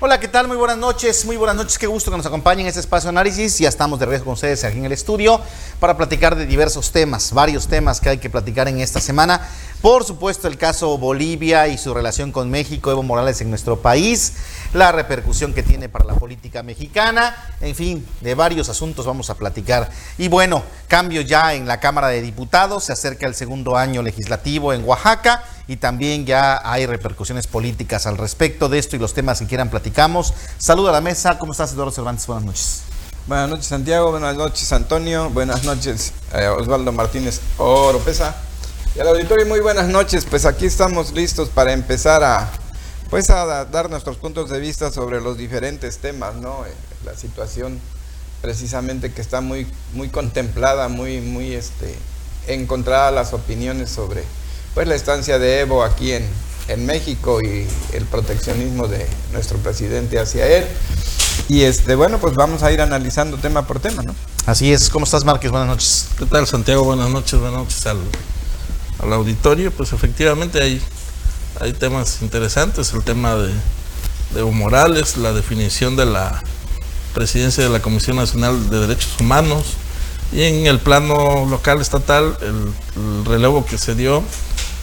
Hola, ¿qué tal? Muy buenas noches, muy buenas noches, qué gusto que nos acompañen en este espacio de análisis. Ya estamos de regreso con ustedes aquí en el estudio para platicar de diversos temas, varios temas que hay que platicar en esta semana. Por supuesto, el caso Bolivia y su relación con México, Evo Morales en nuestro país, la repercusión que tiene para la política mexicana, en fin, de varios asuntos vamos a platicar. Y bueno, cambio ya en la Cámara de Diputados, se acerca el segundo año legislativo en Oaxaca y también ya hay repercusiones políticas al respecto de esto y los temas que quieran platicamos. Saludo a la mesa, ¿cómo estás Eduardo Cervantes? Buenas noches. Buenas noches Santiago, buenas noches Antonio, buenas noches eh, Osvaldo Martínez Oropesa y al auditorio muy buenas noches, pues aquí estamos listos para empezar a pues a dar nuestros puntos de vista sobre los diferentes temas, ¿no? Eh, la situación precisamente que está muy muy contemplada, muy muy este encontrada las opiniones sobre pues la estancia de Evo aquí en, en México y el proteccionismo de nuestro presidente hacia él. Y este, bueno, pues vamos a ir analizando tema por tema, ¿no? Así es, ¿cómo estás Márquez? Buenas noches. ¿Qué tal Santiago? Buenas noches, buenas noches al, al auditorio. Pues efectivamente hay, hay temas interesantes, el tema de, Evo Morales, la definición de la presidencia de la Comisión Nacional de Derechos Humanos y en el plano local estatal el, el relevo que se dio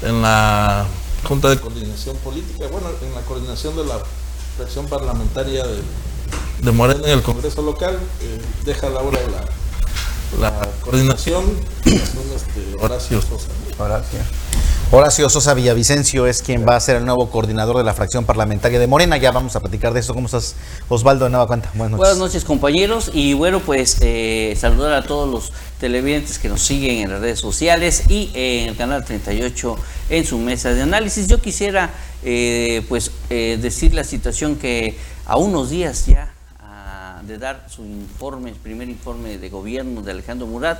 en la Junta de Coordinación Política, bueno, en la coordinación de la fracción parlamentaria de, de Morena en el Congreso local, eh, deja la hora la, la coordinación, este, Horacio Sosa. Horacio. Horacio Sosa Villavicencio es quien va a ser el nuevo coordinador de la fracción parlamentaria de Morena. Ya vamos a platicar de eso. ¿Cómo estás, Osvaldo de Nueva Cuenta? Buenas noches. Buenas noches, compañeros. Y bueno, pues eh, saludar a todos los televidentes que nos siguen en las redes sociales y en el canal 38 en su mesa de análisis. Yo quisiera eh, pues eh, decir la situación que a unos días ya a, de dar su informe, el primer informe de gobierno de Alejandro Murat,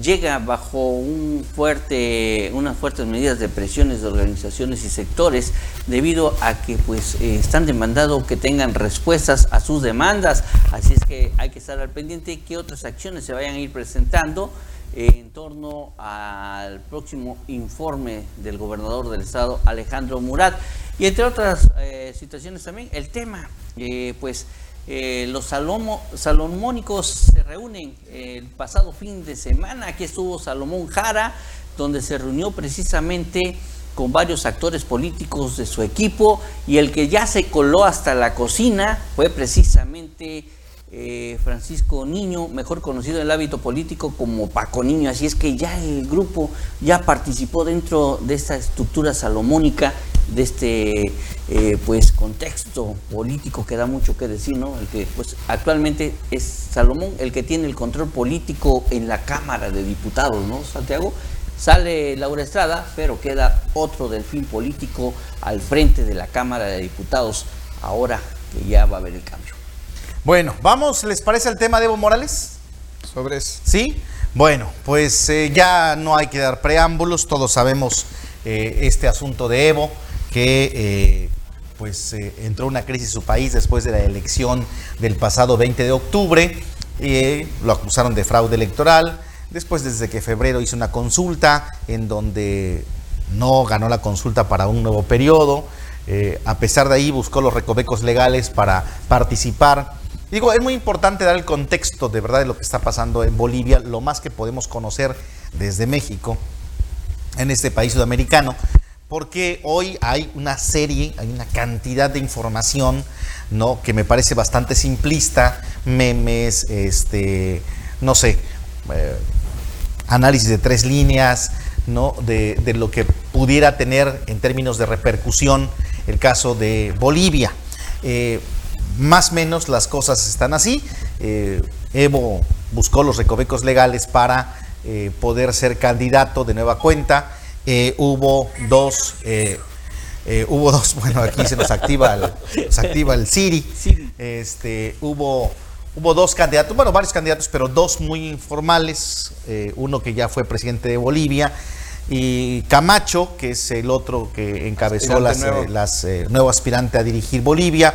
llega bajo un fuerte, unas fuertes medidas de presiones de organizaciones y sectores debido a que pues eh, están demandando que tengan respuestas a sus demandas, así es que hay que estar al pendiente que otras acciones se vayan a ir presentando en torno al próximo informe del gobernador del estado Alejandro Murat. Y entre otras eh, situaciones también el tema eh, pues eh, los salomo, salomónicos se reúnen el pasado fin de semana. Aquí estuvo Salomón Jara, donde se reunió precisamente con varios actores políticos de su equipo y el que ya se coló hasta la cocina fue precisamente eh, Francisco Niño, mejor conocido en el hábito político como Paco Niño. Así es que ya el grupo ya participó dentro de esta estructura salomónica de este eh, pues contexto político que da mucho que decir, ¿no? El que pues actualmente es Salomón el que tiene el control político en la Cámara de Diputados, ¿no? Santiago sale Laura Estrada, pero queda otro delfín político al frente de la Cámara de Diputados ahora que ya va a haber el cambio. Bueno, vamos, ¿les parece el tema de Evo Morales? Sobre eso. Sí. Bueno, pues eh, ya no hay que dar preámbulos, todos sabemos eh, este asunto de Evo que eh, pues eh, entró una crisis en su país después de la elección del pasado 20 de octubre. Eh, lo acusaron de fraude electoral. Después, desde que febrero hizo una consulta en donde no ganó la consulta para un nuevo periodo. Eh, a pesar de ahí, buscó los recovecos legales para participar. Digo, es muy importante dar el contexto de verdad de lo que está pasando en Bolivia, lo más que podemos conocer desde México, en este país sudamericano porque hoy hay una serie, hay una cantidad de información, ¿no? Que me parece bastante simplista, memes, este, no sé, eh, análisis de tres líneas, ¿no? De, lo que pudiera tener en términos de repercusión el caso de Bolivia. Eh, más o menos las cosas están así. Eh, Evo buscó los recovecos legales para poder ser candidato de nueva cuenta eh, hubo dos, eh, eh, hubo dos, bueno, aquí se nos activa el, se activa el Siri, este, hubo, hubo dos candidatos, bueno, varios candidatos, pero dos muy informales, eh, uno que ya fue presidente de Bolivia, y Camacho, que es el otro que encabezó aspirante las, nuevo. las nuevo aspirante a dirigir Bolivia,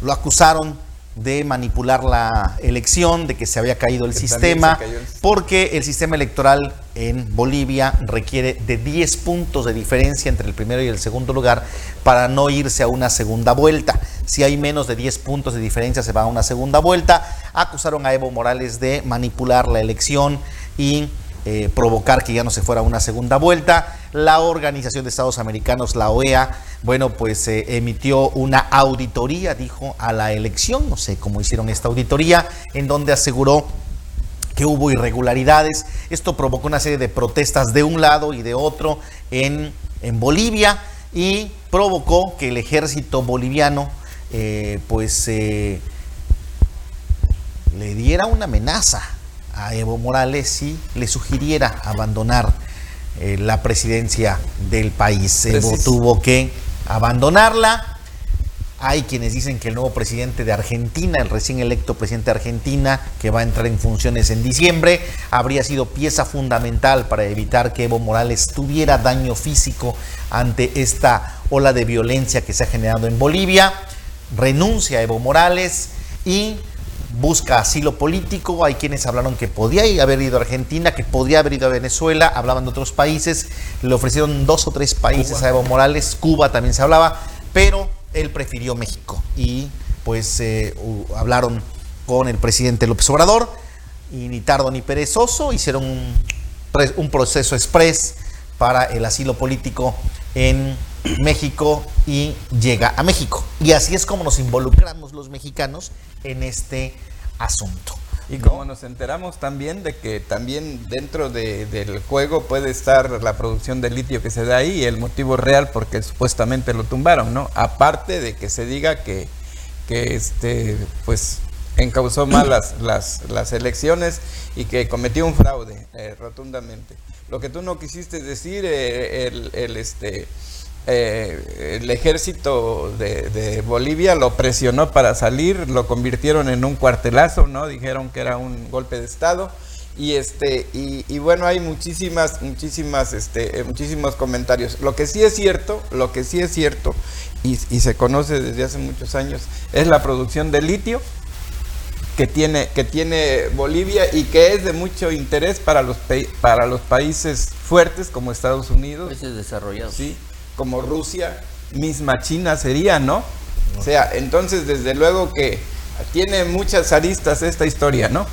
lo acusaron de manipular la elección, de que se había caído el sistema, cayó el... porque el sistema electoral en Bolivia requiere de 10 puntos de diferencia entre el primero y el segundo lugar para no irse a una segunda vuelta. si hay menos de 10 puntos de diferencia se va a una segunda vuelta. Acusaron a Evo Morales de manipular la elección y eh, provocar que ya no se fuera una segunda vuelta. La Organización de Estados Americanos, la OEA, bueno, pues eh, emitió una auditoría, dijo, a la elección, no sé cómo hicieron esta auditoría, en donde aseguró que hubo irregularidades. Esto provocó una serie de protestas de un lado y de otro en, en Bolivia y provocó que el ejército boliviano eh, pues le diera una amenaza a Evo Morales y le sugiriera abandonar eh, la presidencia del país. Evo tuvo que abandonarla hay quienes dicen que el nuevo presidente de Argentina, el recién electo presidente de Argentina, que va a entrar en funciones en diciembre, habría sido pieza fundamental para evitar que Evo Morales tuviera daño físico ante esta ola de violencia que se ha generado en Bolivia. Renuncia a Evo Morales y busca asilo político. Hay quienes hablaron que podía haber ido a Argentina, que podría haber ido a Venezuela, hablaban de otros países. Le ofrecieron dos o tres países a Evo Morales, Cuba también se hablaba, pero él prefirió México y pues eh, hablaron con el presidente López Obrador y ni tardo ni perezoso hicieron un, un proceso express para el asilo político en México y llega a México. Y así es como nos involucramos los mexicanos en este asunto. Y como nos enteramos también de que también dentro del juego puede estar la producción de litio que se da ahí y el motivo real porque supuestamente lo tumbaron, ¿no? Aparte de que se diga que, que este, pues encausó mal las, las, elecciones y que cometió un fraude eh, rotundamente. Lo que tú no quisiste decir, eh, el, el, este, eh, el ejército de, Bolivia lo presionó para salir, lo convirtieron en un cuartelazo, ¿no? Dijeron que era un golpe de estado. Y este, y, bueno, hay muchísimas, muchísimas, este, eh, muchísimos comentarios. Lo que sí es cierto, lo que sí es cierto, y, se conoce desde hace muchos años, es la producción de litio que tiene, que tiene Bolivia y que es de mucho interés para los, para los países fuertes como Estados Unidos. Países desarrollados. Sí, como Rusia, misma China sería, ¿no? O sea, entonces desde luego que tiene muchas aristas esta historia, ¿no?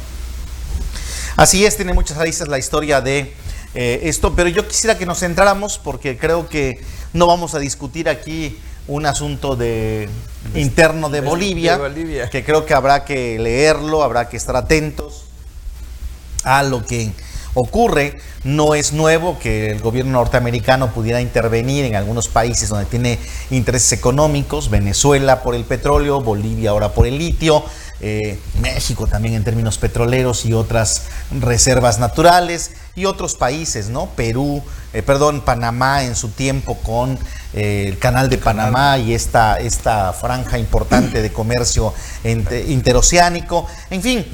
Así es, tiene muchas aristas la historia de eh, esto, pero yo quisiera que nos centráramos porque creo que no vamos a discutir aquí un asunto de interno de Bolivia, de Bolivia, que creo que habrá que leerlo, habrá que estar atentos a lo que ocurre. No es nuevo que el gobierno norteamericano pudiera intervenir en algunos países donde tiene intereses económicos, Venezuela por el petróleo, Bolivia ahora por el litio, eh, México también en términos petroleros y otras reservas naturales y otros países, ¿no? Perú, eh, perdón, Panamá en su tiempo con el canal de Panamá y esta, esta franja importante de comercio interoceánico. En fin,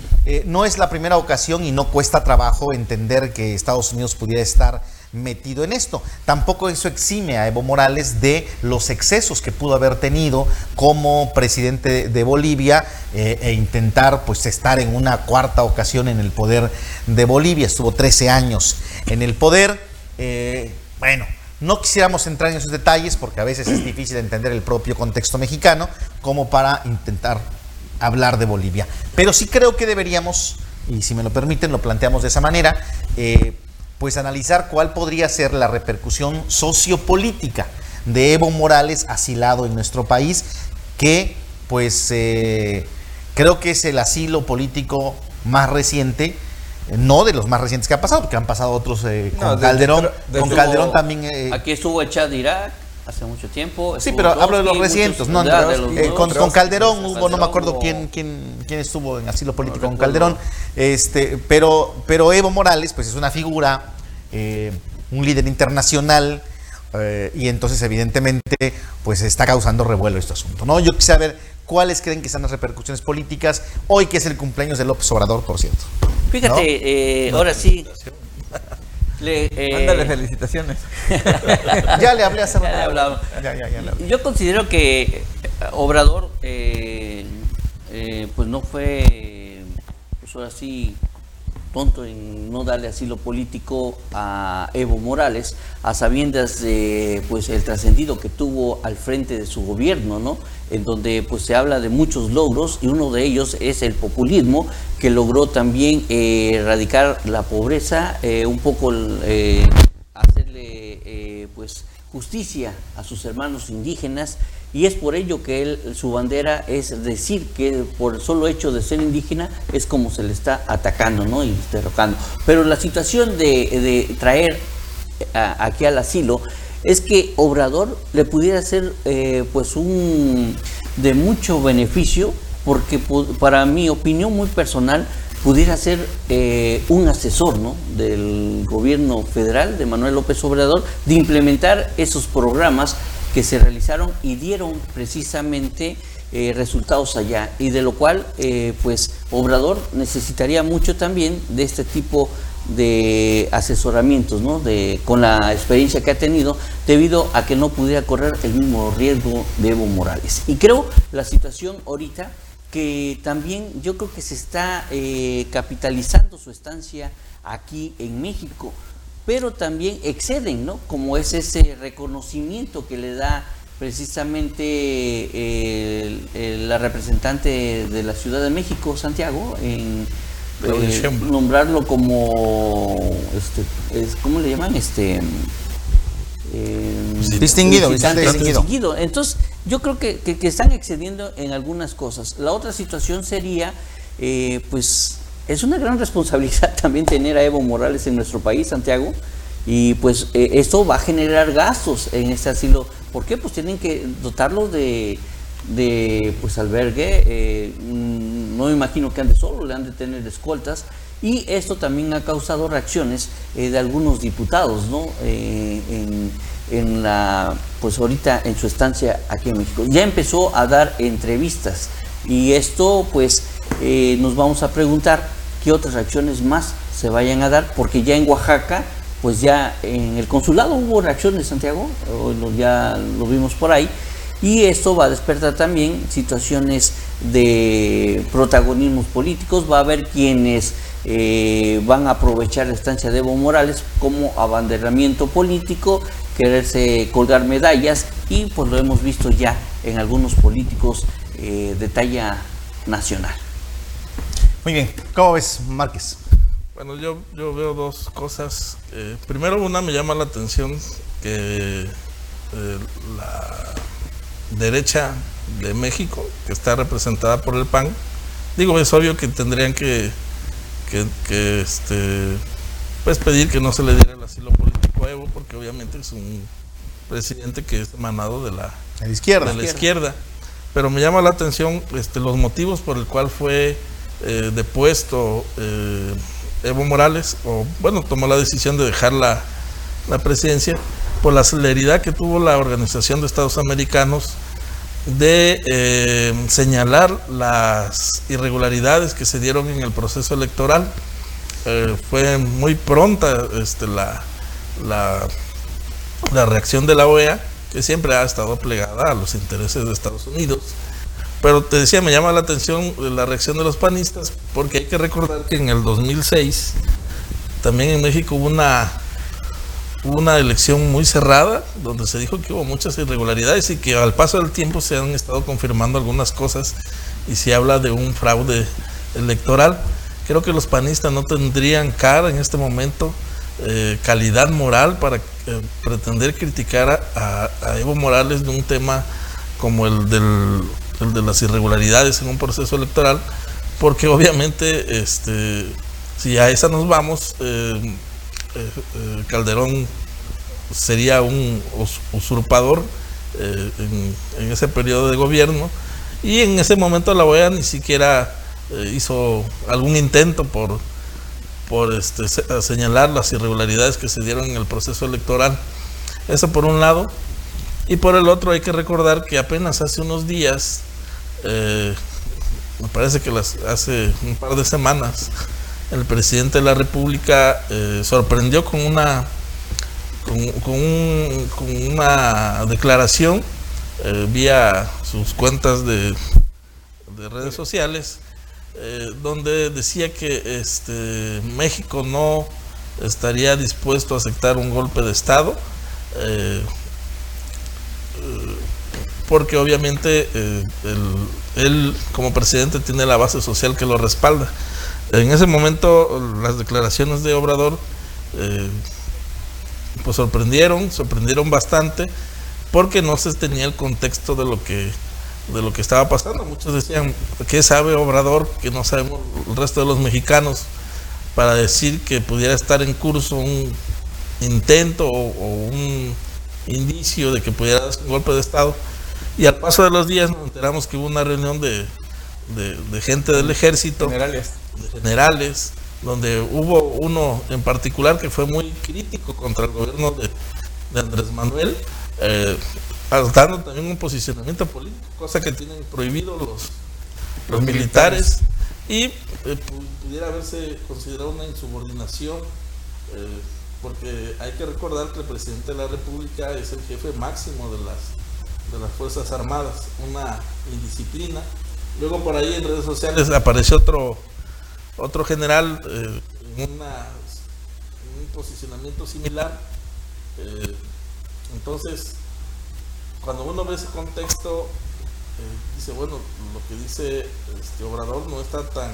no es la primera ocasión y no cuesta trabajo entender que Estados Unidos pudiera estar metido en esto. Tampoco eso exime a Evo Morales de los excesos que pudo haber tenido como presidente de Bolivia eh, e intentar pues estar en una cuarta ocasión en el poder de Bolivia. Estuvo 13 años en el poder. Eh, bueno, no quisiéramos entrar en esos detalles porque a veces es difícil entender el propio contexto mexicano como para intentar hablar de Bolivia. Pero sí creo que deberíamos, y si me lo permiten, lo planteamos de esa manera, eh, pues analizar cuál podría ser la repercusión sociopolítica de Evo Morales asilado en nuestro país, que pues eh, creo que es el asilo político más reciente, no de los más recientes que ha pasado, porque han pasado otros eh, con Calderón, con Calderón también. Eh, aquí estuvo el Chad Irak hace mucho tiempo. Sí, pero hablo de los recientes, no, con, Calderón hubo, no me acuerdo quién, quién, quién estuvo en asilo político con Calderón, este, pero, pero Evo Morales, pues es una figura, eh, un líder internacional, eh, y entonces evidentemente pues está causando revuelo este asunto. ¿no? Yo quisiera ver cuáles creen que son las repercusiones políticas hoy que es el cumpleaños de López Obrador, por cierto. Fíjate, eh, ahora sí, le, eh, felicitaciones. ya le hablé hace rato. Yo considero que eh, Obrador, eh, pues no fue, pues ahora sí, tonto en no darle asilo político a Evo Morales, a sabiendas de pues el trascendido que tuvo al frente de su gobierno, ¿no? En donde pues se habla de muchos logros y uno de ellos es el populismo que logró también eh, erradicar la pobreza, eh, un poco eh, hacerle pues justicia a sus hermanos indígenas y es por ello que él, su bandera es decir que por el solo hecho de ser indígena es como se le está atacando ¿no? y derrocando. Pero la situación de, traer aquí al asilo es que Obrador le pudiera ser eh, pues un de mucho beneficio porque para mi opinión muy personal pudiera ser eh, un asesor ¿no? del gobierno federal de Manuel López Obrador de implementar esos programas que se realizaron y dieron precisamente eh, resultados allá y de lo cual eh, pues Obrador necesitaría mucho también de este tipo de asesoramientos, ¿no? De, con la experiencia que ha tenido, debido a que no pudiera correr el mismo riesgo de Evo Morales. Y creo la situación ahorita que también yo creo que se está eh, capitalizando su estancia aquí en México pero también exceden, ¿no? Como es ese reconocimiento que le da precisamente la representante de la Ciudad de México, Santiago, en eh, nombrarlo como, este, ¿cómo le llaman? Este, em, distinguido, distinguido. Entonces, yo creo que, que, están excediendo en algunas cosas. La otra situación sería, eh, pues, es una gran responsabilidad también tener a Evo Morales en nuestro país, Santiago, y pues eh, esto va a generar gastos en este asilo. ¿Por qué? Pues tienen que dotarlos de, de pues albergue, eh, no me imagino que ande solo, le han de tener escoltas, y esto también ha causado reacciones eh, de algunos diputados, ¿no? en, en la, pues ahorita en su estancia aquí en México. Ya empezó a dar entrevistas y esto pues nos vamos a preguntar qué otras reacciones más se vayan a dar, porque ya en Oaxaca, pues ya en el consulado hubo reacciones, Santiago, ya lo vimos por ahí, y esto va a despertar también situaciones de protagonismos políticos, va a haber quienes eh, van a aprovechar la estancia de Evo Morales como abanderamiento político, quererse colgar medallas, y pues lo hemos visto ya en algunos políticos eh, de talla nacional. Muy bien, ¿cómo ves, Márquez? Bueno, yo, yo veo dos cosas. Eh, primero, una me llama la atención que eh, la derecha de México, que está representada por el PAN, digo, es obvio que tendrían que, que, este, pues pedir que no se le diera el asilo político a Evo, porque obviamente es un presidente que es emanado de la, izquierda. De la izquierda. Pero me llama la atención este, los motivos por el cual fue eh, depuesto eh, Evo Morales, o bueno, tomó la decisión de dejar la, presidencia por la celeridad que tuvo la Organización de Estados Americanos de eh, señalar las irregularidades que se dieron en el proceso electoral. fue muy pronta este, la, la, la reacción de la OEA, que siempre ha estado plegada a los intereses de Estados Unidos pero te decía, me llama la atención la reacción de los panistas, porque hay que recordar que en el 2006 también en México hubo una, una elección muy cerrada, donde se dijo que hubo muchas irregularidades y que al paso del tiempo se han estado confirmando algunas cosas y se habla de un fraude electoral. Creo que los panistas no tendrían cara en este momento, eh, calidad moral para eh, pretender criticar a Evo Morales de un tema como el del el de las irregularidades en un proceso electoral, porque obviamente este, si a esa nos vamos, eh, eh, eh, Calderón sería un usurpador en, ese periodo de gobierno y en ese momento la OEA ni siquiera hizo algún intento por, por este, señalar las irregularidades que se dieron en el proceso electoral. Eso por un lado. Y por el otro hay que recordar que apenas hace unos días eh, me parece que las, hace un par de semanas, el presidente de la República eh, sorprendió con una, con, una declaración eh, vía sus cuentas de, de, redes sociales eh, donde decía que este, México no estaría dispuesto a aceptar un golpe de Estado, porque obviamente él como presidente tiene la base social que lo respalda. En ese momento las declaraciones de Obrador pues sorprendieron, sorprendieron bastante, porque no se tenía el contexto de lo que de lo que estaba pasando. Muchos decían, ¿qué sabe Obrador que no sabemos el resto de los mexicanos para decir que pudiera estar en curso un intento o, un indicio de que pudiera darse un golpe de Estado? Y al paso de los días nos enteramos que hubo una reunión de, gente del ejército, generales. de generales, donde hubo uno en particular que fue muy crítico contra el gobierno de, Andrés Manuel. Eh, dando también un posicionamiento político, cosa que tienen prohibido los, los militares, y eh, pudiera haberse considerado una insubordinación, eh, porque hay que recordar que el presidente de la República es el jefe máximo de las, de las Fuerzas Armadas, una indisciplina. Luego por ahí en redes sociales apareció otro, otro general eh, en, una, un posicionamiento similar. entonces, cuando uno ve ese contexto, eh, dice, bueno, lo que dice este Obrador no está tan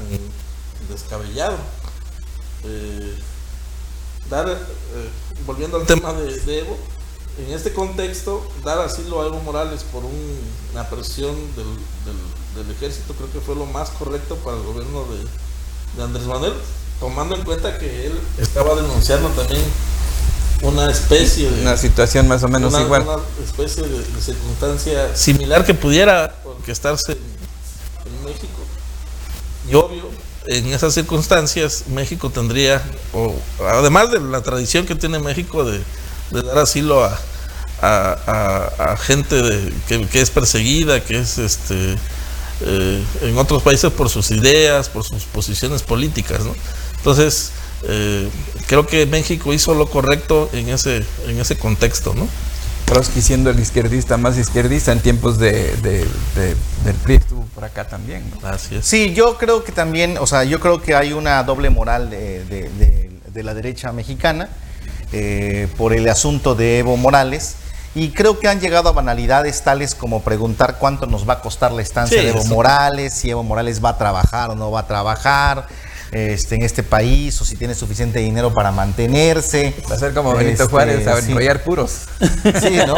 descabellado. Eh, dar, eh, volviendo al tema de, Evo, en este contexto, dar asilo a Evo Morales por una presión del, ejército creo que fue lo más correcto para el gobierno de Andrés Manuel, tomando en cuenta que él estaba denunciando también una especie de... Una situación más o menos igual. Una especie de, circunstancia similar que pudiera orquestarse en, México. Y obvio, en esas circunstancias México tendría, o, además de la tradición que tiene México de, dar asilo a, a, gente de, que, es perseguida, que es este eh, en otros países por sus ideas, por sus posiciones políticas, ¿no? Entonces, eh, creo que México hizo lo correcto en ese, en ese contexto, ¿no? Trotsky siendo el izquierdista más izquierdista en tiempos de, del PRI estuvo por acá también. Así Sí, yo creo que también, o sea, yo creo que hay una doble moral de, la derecha mexicana eh, por el asunto de Evo Morales. Y creo que han llegado a banalidades tales como preguntar cuánto nos va a costar la estancia de Evo Morales, si Evo Morales va a trabajar o no va a trabajar, este, en este país o si tiene suficiente dinero para mantenerse. Va a ser como Benito este, Juárez, a sí. puros. Sí, ¿no?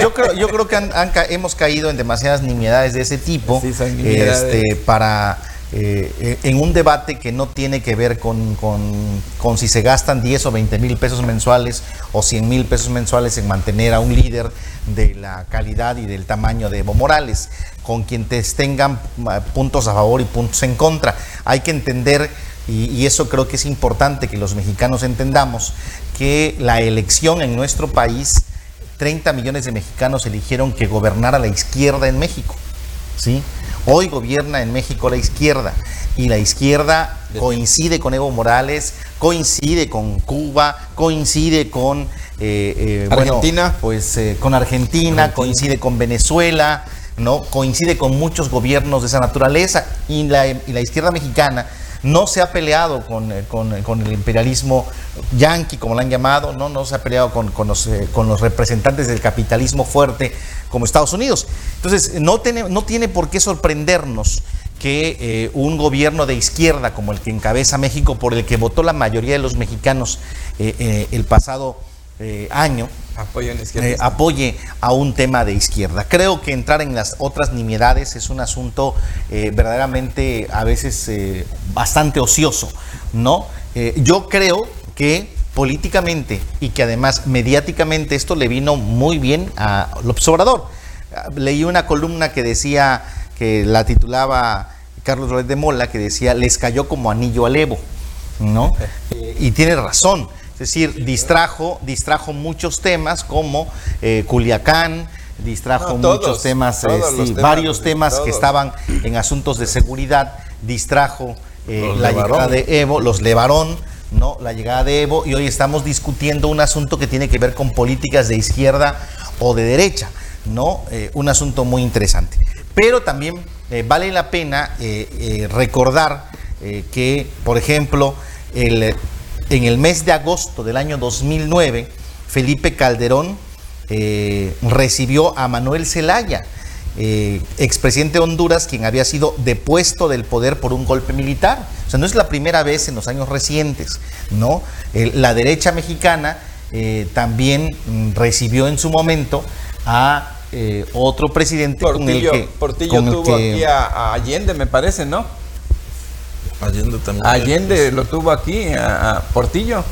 Yo creo, yo creo que hemos caído en demasiadas nimiedades de ese tipo este, para... Eh, en un debate que no tiene que ver con, con, si se gastan 10 o 20 mil pesos mensuales o 100 mil pesos mensuales en mantener a un líder de la calidad y del tamaño de Evo Morales, con quienes tengan puntos a favor y puntos en contra. Hay que entender y, eso creo que es importante que los mexicanos entendamos, que la elección en nuestro país, 30 millones de mexicanos eligieron que gobernara la izquierda en México. ¿sí? Hoy gobierna en México la izquierda y la izquierda coincide con Evo Morales, coincide con Cuba, coincide con eh, eh, Argentina, pues eh, con Argentina, coincide con Venezuela, no coincide con muchos gobiernos de esa naturaleza y la, y la izquierda mexicana no se ha peleado eh, con, el imperialismo yanqui, como lo han llamado, no, no se ha peleado con, los, eh, con los representantes del capitalismo fuerte como Estados Unidos. Entonces, no tiene, no tiene por qué sorprendernos que eh, un gobierno de izquierda como el que encabeza México, por el que votó la mayoría de los mexicanos el pasado año, apoye a un tema de izquierda. Creo que entrar en las otras nimiedades es un asunto eh, verdaderamente a veces eh, bastante ocioso, ¿no? Eh, yo creo que políticamente y que además mediáticamente esto le vino muy bien a López Obrador. Leí una columna que decía, que la titulaba Carlos Rodríguez de Mola, que decía, les cayó como anillo al Evo, ¿no? y tiene razón. Es decir, distrajo, distrajo muchos temas como eh, Culiacán, distrajo muchos temas, este, varios temas, que estaban en asuntos de seguridad, distrajo eh, la llegada de Evo, los Levarón, ¿no? La llegada de Evo, y hoy estamos discutiendo un asunto que tiene que ver con políticas de izquierda o de derecha, ¿no? Eh, un asunto muy interesante. Pero también vale la pena recordar que, por ejemplo, el, en el mes de agosto del año 2009, Felipe Calderón recibió a Manuel Zelaya, eh, expresidente de Honduras, quien había sido depuesto del poder por un golpe militar. O sea, no es la primera vez en los años recientes, ¿no? la derecha mexicana eh, también mm, recibió en su momento a eh, otro presidente Portillo, con el que, Portillo tuvo aquí a, Allende, me parece, ¿no? Allende también. Allende lo tuvo aquí, a Portillo.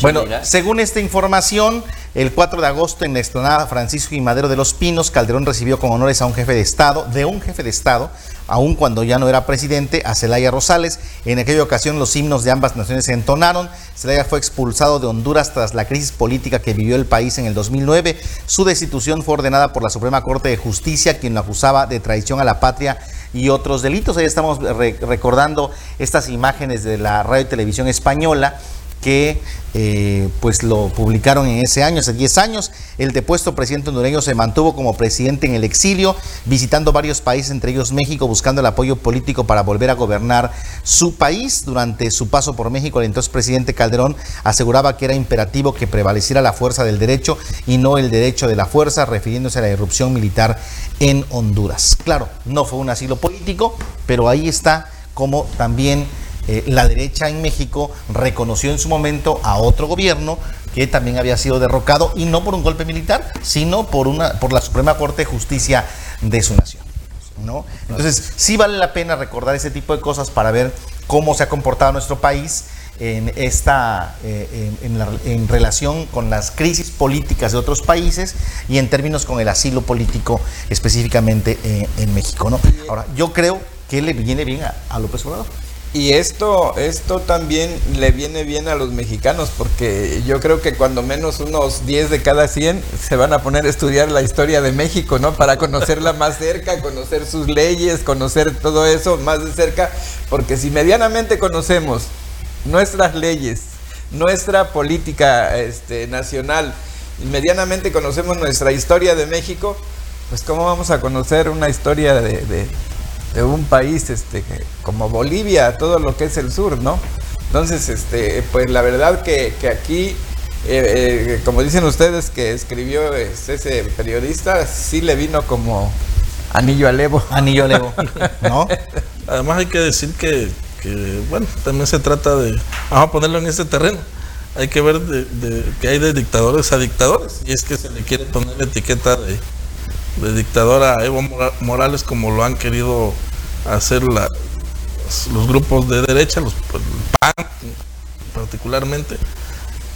Bueno, según esta información, el 4 de agosto en la explanada Francisco y Madero de los Pinos, Calderón recibió con honores a un jefe de Estado, de un jefe de Estado, aun cuando ya no era presidente, a Celaya Rosales. En aquella ocasión los himnos de ambas naciones se entonaron. Celaya fue expulsado de Honduras tras la crisis política que vivió el país en el 2009. Su destitución fue ordenada por la Suprema Corte de Justicia, quien lo acusaba de traición a la patria y otros delitos. Ahí estamos recordando estas imágenes de la radio y televisión española que eh, pues lo publicaron en ese año, hace 10 años. El depuesto presidente hondureño se mantuvo como presidente en el exilio, visitando varios países, entre ellos México, buscando el apoyo político para volver a gobernar su país. Durante su paso por México, el entonces presidente Calderón aseguraba que era imperativo que prevaleciera la fuerza del derecho y no el derecho de la fuerza, refiriéndose a la irrupción militar en Honduras. Claro, no fue un asilo político, pero ahí está como también eh, la derecha en México reconoció en su momento a otro gobierno que también había sido derrocado y no por un golpe militar, sino por, una, por la Suprema Corte de Justicia de su nación. ¿no? Entonces, sí vale la pena recordar ese tipo de cosas para ver cómo se ha comportado nuestro país en, esta, eh, en, relación con las crisis políticas de otros países y en términos con el asilo político específicamente eh, en México. ¿no? Ahora, yo creo que le viene bien a, a López Obrador. Y esto, esto también le viene bien a los mexicanos, porque yo creo que cuando menos unos 10 de cada 100 se van a poner a estudiar la historia de México, ¿no? Para conocerla más cerca, conocer sus leyes, conocer todo eso más de cerca, porque si medianamente conocemos nuestras leyes, nuestra política este, nacional, y medianamente conocemos nuestra historia de México, pues cómo vamos a conocer una historia de de un país este, como Bolivia, todo lo que es el sur, ¿no? Entonces, este, pues la verdad que, aquí, eh, eh, como dicen ustedes que escribió ese periodista, sí le vino como anillo al Evo. Anillo al Evo, ¿no? Además hay que decir que, bueno, también se trata de, vamos a ponerlo en ese terreno, hay que ver de, que hay de dictadores a dictadores, y es que se le quiere poner la etiqueta de de dictador a Evo Morales como lo han querido hacer la, los grupos de derecha, los pues, PAN particularmente,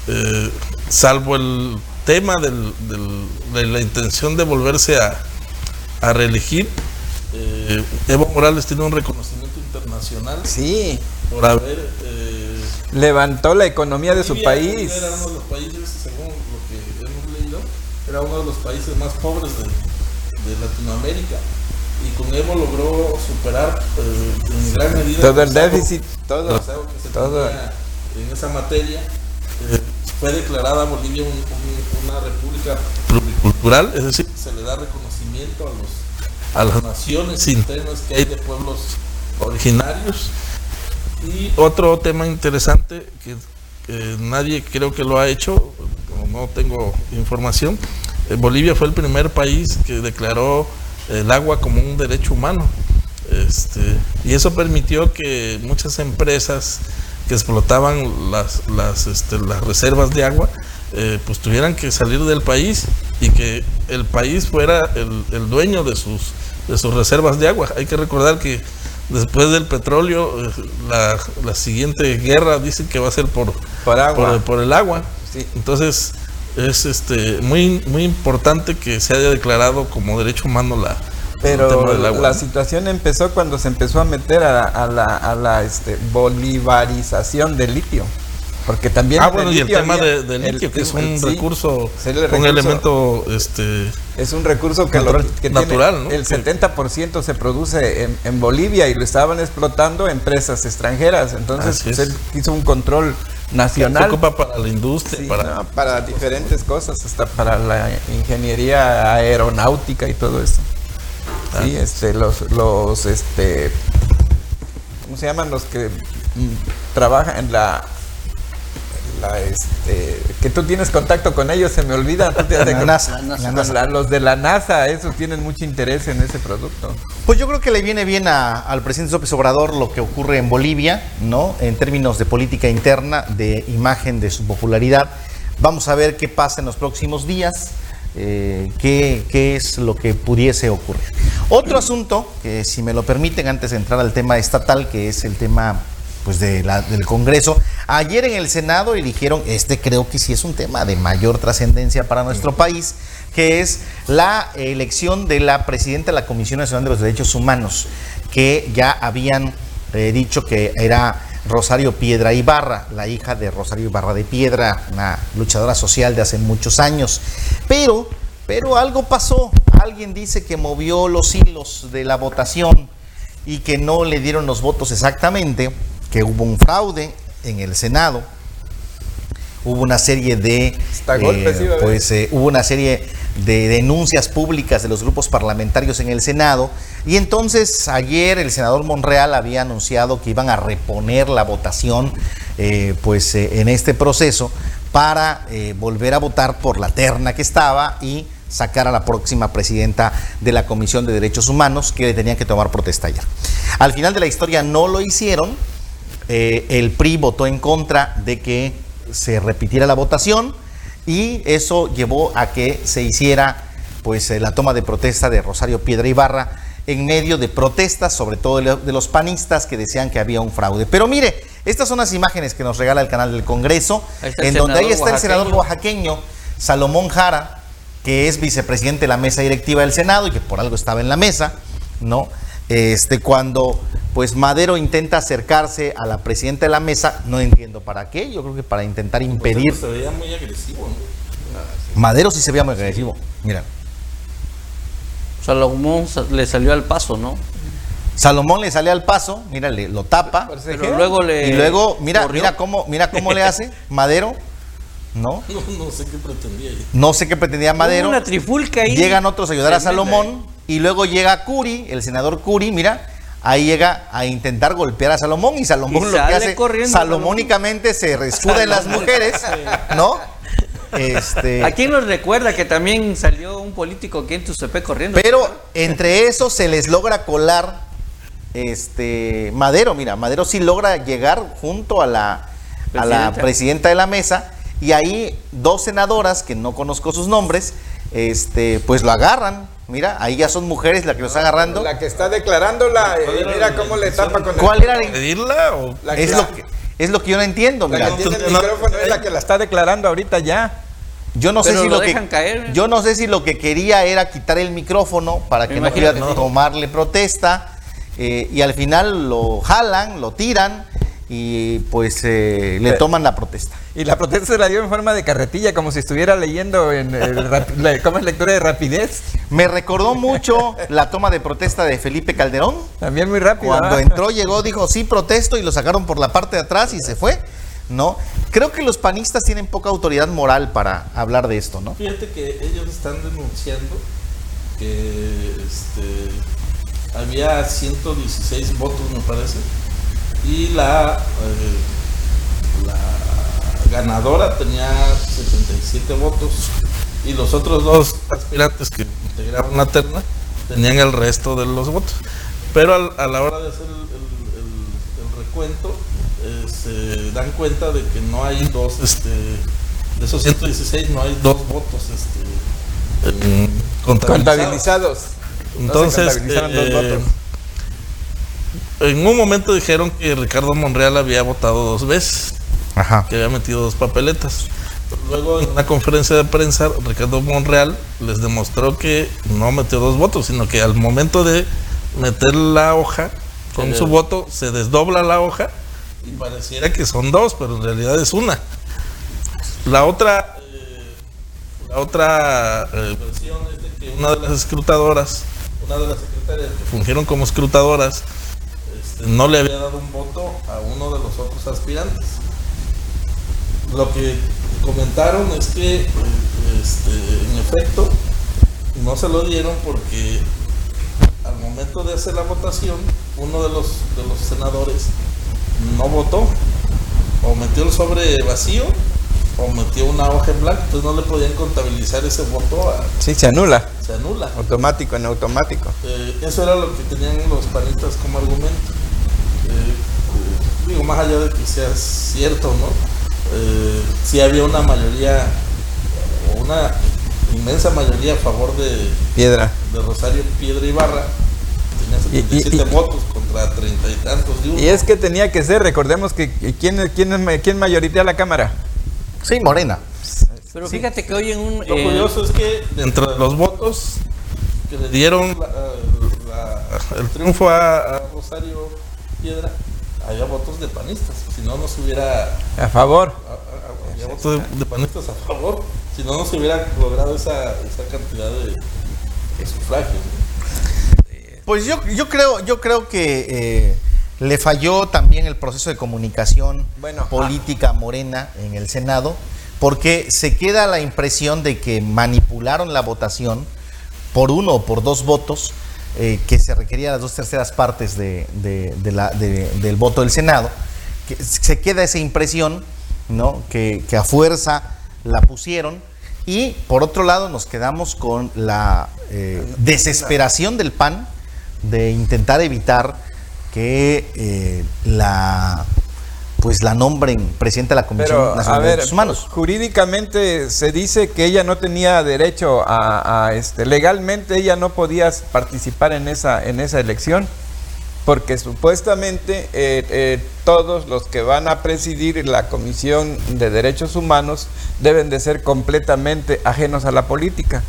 eh, salvo el tema del, de la intención de volverse a, a reelegir. Eh, Evo Morales tiene un reconocimiento internacional sí. por haber eh, levantó la economía de su país. Era uno de los países, según lo que hemos leído, era uno de los países más pobres de, de Latinoamérica y con Evo logró superar eh, en gran medida todo el déficit, todo, todo. en esa materia. Eh, fue declarada Bolivia una república pluricultural, es decir, se le da reconocimiento a, los, a las naciones internas que hay de pueblos originarios. Y otro tema interesante que, que nadie creo que lo ha hecho, no tengo información, Bolivia fue el primer país que declaró el agua como un derecho humano. Este, y eso permitió que muchas empresas que explotaban las, las, este, las reservas de agua, eh, pues tuvieran que salir del país y que el país fuera el, dueño de sus, de sus reservas de agua. Hay que recordar que después del petróleo, eh, la, siguiente guerra dicen que va a ser por, por, por el agua. Entonces, es este muy muy importante que se haya declarado como derecho humano la pero la situación empezó cuando se empezó a meter a, la, a la este, bolivarización del litio porque también ah bueno y el tema del litio que es un recurso un elemento este es un recurso que, natural, el 70% se produce en, en, Bolivia y lo estaban explotando empresas extranjeras. Entonces pues, él hizo un control nacional. Se ocupa para la industria, para, para diferentes cosas, hasta para la ingeniería aeronáutica y todo eso. Sí, este, los, los, este, ¿cómo se llaman los que mm, trabajan en la, la, este, que tú tienes contacto con ellos, se me olvida. tú te has de- La NASA, con la la- NASA. los de la NASA, esos tienen mucho interés en ese producto. Pues yo creo que le viene bien a- al presidente López Obrador lo que ocurre en Bolivia, ¿no? En términos de política interna, de imagen de su popularidad. Vamos a ver qué pasa en los próximos días, eh, qué, qué es lo que pudiese ocurrir. Otro asunto, que si me lo permiten, antes de entrar al tema estatal, que es el tema pues de la- del Congreso. Ayer en el Senado eligieron, este creo que sí es un tema de mayor trascendencia para nuestro país, que es la elección de la presidenta de la Comisión Nacional de los Derechos Humanos, que ya habían eh, dicho que era Rosario Piedra Ibarra, la hija de Rosario Ibarra de Piedra, una luchadora social de hace muchos años. Pero, pero algo pasó, alguien dice que movió los hilos de la votación y que no le dieron los votos exactamente, que hubo un fraude en el Senado, hubo una serie de haber. pues eh, hubo una serie de denuncias públicas de los grupos parlamentarios en el Senado y entonces ayer el senador Monreal había anunciado que iban a reponer la votación eh, pues eh, en este proceso para eh, volver a votar por la terna que estaba y sacar a la próxima presidenta de la Comisión de Derechos Humanos que tenían que tomar protesta ayer. Al final de la historia no lo hicieron, eh, el PRI votó en contra de que se repitiera la votación y eso llevó a que se hiciera pues eh, la toma de protesta de Rosario Piedra Ibarra en medio de protestas, sobre todo de lo- de los panistas que decían que había un fraude. Pero mire, estas son las imágenes que nos regala el canal del Congreso, en donde ahí está el senador oaxaqueño Salomón Jara, que es vicepresidente de la mesa directiva del Senado y que por algo estaba en la mesa, ¿no? Este, cuando pues Madero intenta acercarse a la presidenta de la mesa, no entiendo para qué, yo creo que para intentar impedir. Pues se veía muy agresivo, ¿no? Madero sí se veía muy agresivo, mira. Salomón sa- le salió al paso, ¿no? Salomón le sale al paso, mira, le, lo tapa. Pero luego le. Y luego, mira, corrió. mira cómo, mira cómo le hace Madero, ¿no? No, no sé qué pretendía. ella. No sé qué pretendía Madero. Una trifulca ahí. Llegan otros a ayudar a Salomón y luego llega Curi, el senador Curi, mira, ahí llega a intentar golpear a Salomón y Salomón Y lo que hace corriendo salomónicamente se escuda en las mujeres, ¿no? Este, ¿A quién nos recuerda que también salió un político que en Tustepec corriendo? pero entre eso se les logra colar este Madero, mira, Madero sí logra llegar junto a la, a la presidenta de la mesa y ahí dos senadoras que no conozco sus nombres, este, pues lo agarran. Mira, ahí ya son mujeres las que lo están agarrando. La que está declarándola, eh, mira cómo le tapa con el- ¿Cuál era? ¿Pedirla o.? La Es que- lo que, es lo que yo no entiendo, La mira. que tiene el No, micrófono es la que la está declarando ahorita ya. Yo no sé si lo lo que dejan caer. yo no sé si lo que quería era quitar el micrófono para que no pudiera tomarle protesta eh, y al final lo jalan, lo tiran y pues eh, le toman la protesta. Y la protesta se la dio en forma de carretilla, como si estuviera leyendo en rap- la- ¿cómo es lectura de rapidez? Me recordó mucho la toma de protesta de Felipe Calderón. También muy rápido. Cuando entró, llegó, dijo, sí, protesto, y lo sacaron por la parte de atrás y se fue, ¿no? Creo que los panistas tienen poca autoridad moral para hablar de esto, ¿no? Fíjate que ellos están denunciando que este, había 116 votos, me parece, y la, eh, la ganadora tenía 77 votos, y los otros dos aspirantes que integraron la terna tenían el resto de los votos. Pero al- a la hora de hacer el, el- el- el recuento, eh, se dan cuenta de que no hay dos, este, de esos 116 no hay dos votos este, en- contabilizados. Contabilizados. Entonces, eh, en un momento dijeron que Ricardo Monreal había votado dos veces, Ajá. que había metido dos papeletas. Luego, en una conferencia de prensa, Ricardo Monreal les demostró que no metió dos votos, sino que al momento de meter la hoja con su voto, se desdobla la hoja y pareciera que son dos, pero en realidad es una. La otra, eh, la otra eh, versión es de que una de las escrutadoras, una de las secretarias que fungieron como escrutadoras, este, no le había dado un voto a uno de los otros aspirantes. Lo que comentaron es que, este, en efecto, no se lo dieron porque al momento de hacer la votación, uno de los, de los senadores no votó, o metió el sobre vacío, o metió una hoja en blanco, entonces no le podían contabilizar ese voto, a- Sí, se anula. se anula. Automático, en automático. Eh, eso era lo que tenían los panistas como argumento. Eh, digo, más allá de que sea cierto, ¿no? Eh, sí había una mayoría, o una inmensa mayoría a favor de, Piedra. de Rosario Piedra Ibarra. Tenía Y- y- 77 y- votos contra treinta y tantos de uno. Y es que tenía que ser, recordemos que quién, es- quién, quién mayorita la Cámara. Sí, Morena. Pero fíjate que hoy en un... Lo eh, curioso es que dentro de los votos que le dieron la- la- el triunfo a, a Rosario Piedra, había votos de panistas. Si no, no se hubiera. A favor. a- a- había votos de, de panistas a favor. Si no, no se hubiera logrado esa, esa cantidad de, de sufragios. Pues yo, yo creo, yo creo que eh, le falló también el proceso de comunicación Bueno, política morena en el Senado, porque se queda la impresión de que manipularon la votación por uno o por dos votos, eh, que se requería las dos terceras partes del voto del Senado. Se queda esa impresión, ¿no? Que, que a fuerza la pusieron. Y por otro lado nos quedamos con la eh, desesperación del PAN de intentar evitar que eh, la pues la nombren presidente de la Comisión Pero, a Nacional de ver, Derechos Humanos. jurídicamente se dice que ella no tenía derecho a, a, este, legalmente ella no podía participar en esa, en esa elección, porque supuestamente eh, eh, todos los que van a presidir la Comisión de Derechos Humanos deben de ser completamente ajenos a la política.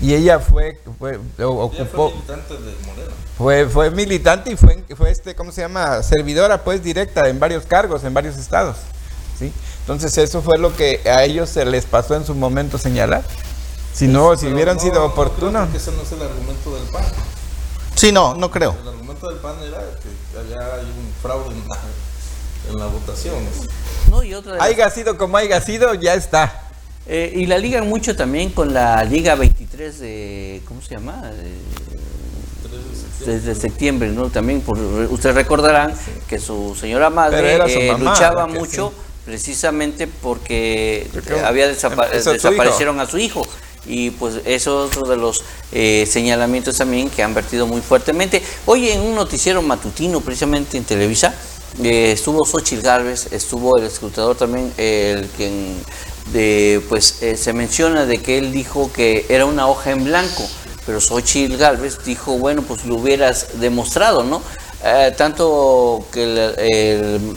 Y ella fue, fue o- Ella ocupó, fue militante de Morena. fue, fue militante y fue, fue este, ¿cómo se llama? Servidora, pues, directa en varios cargos, en varios estados. ¿sí? Entonces, eso fue lo que a ellos se les pasó en su momento señalar. Si no, si hubieran no, sido no oportunos. que ese no es el argumento del PAN. Sí, no, no creo. El argumento del PAN era que había hay un fraude en la, en la votación. no, y otra de las- Haiga sido como haya sido, ya está. Eh, y la ligan mucho también con la Liga 23 de, ¿cómo se llama? De- desde septiembre, ¿no? También, por, ustedes recordarán que su señora madre su eh, mamá, luchaba mucho precisamente porque Porque eh, había desapa- su desaparecieron a su hijo. Y pues eso es otro de los eh, señalamientos también que han vertido muy fuertemente. Hoy en un noticiero matutino, precisamente en Televisa, eh, estuvo Xochitl Gálvez, estuvo el escrutador también, el quien de, pues eh, se menciona de que él dijo que era una hoja en blanco, pero Xochitl Gálvez dijo, bueno, pues lo hubieras demostrado, ¿no? Eh, tanto que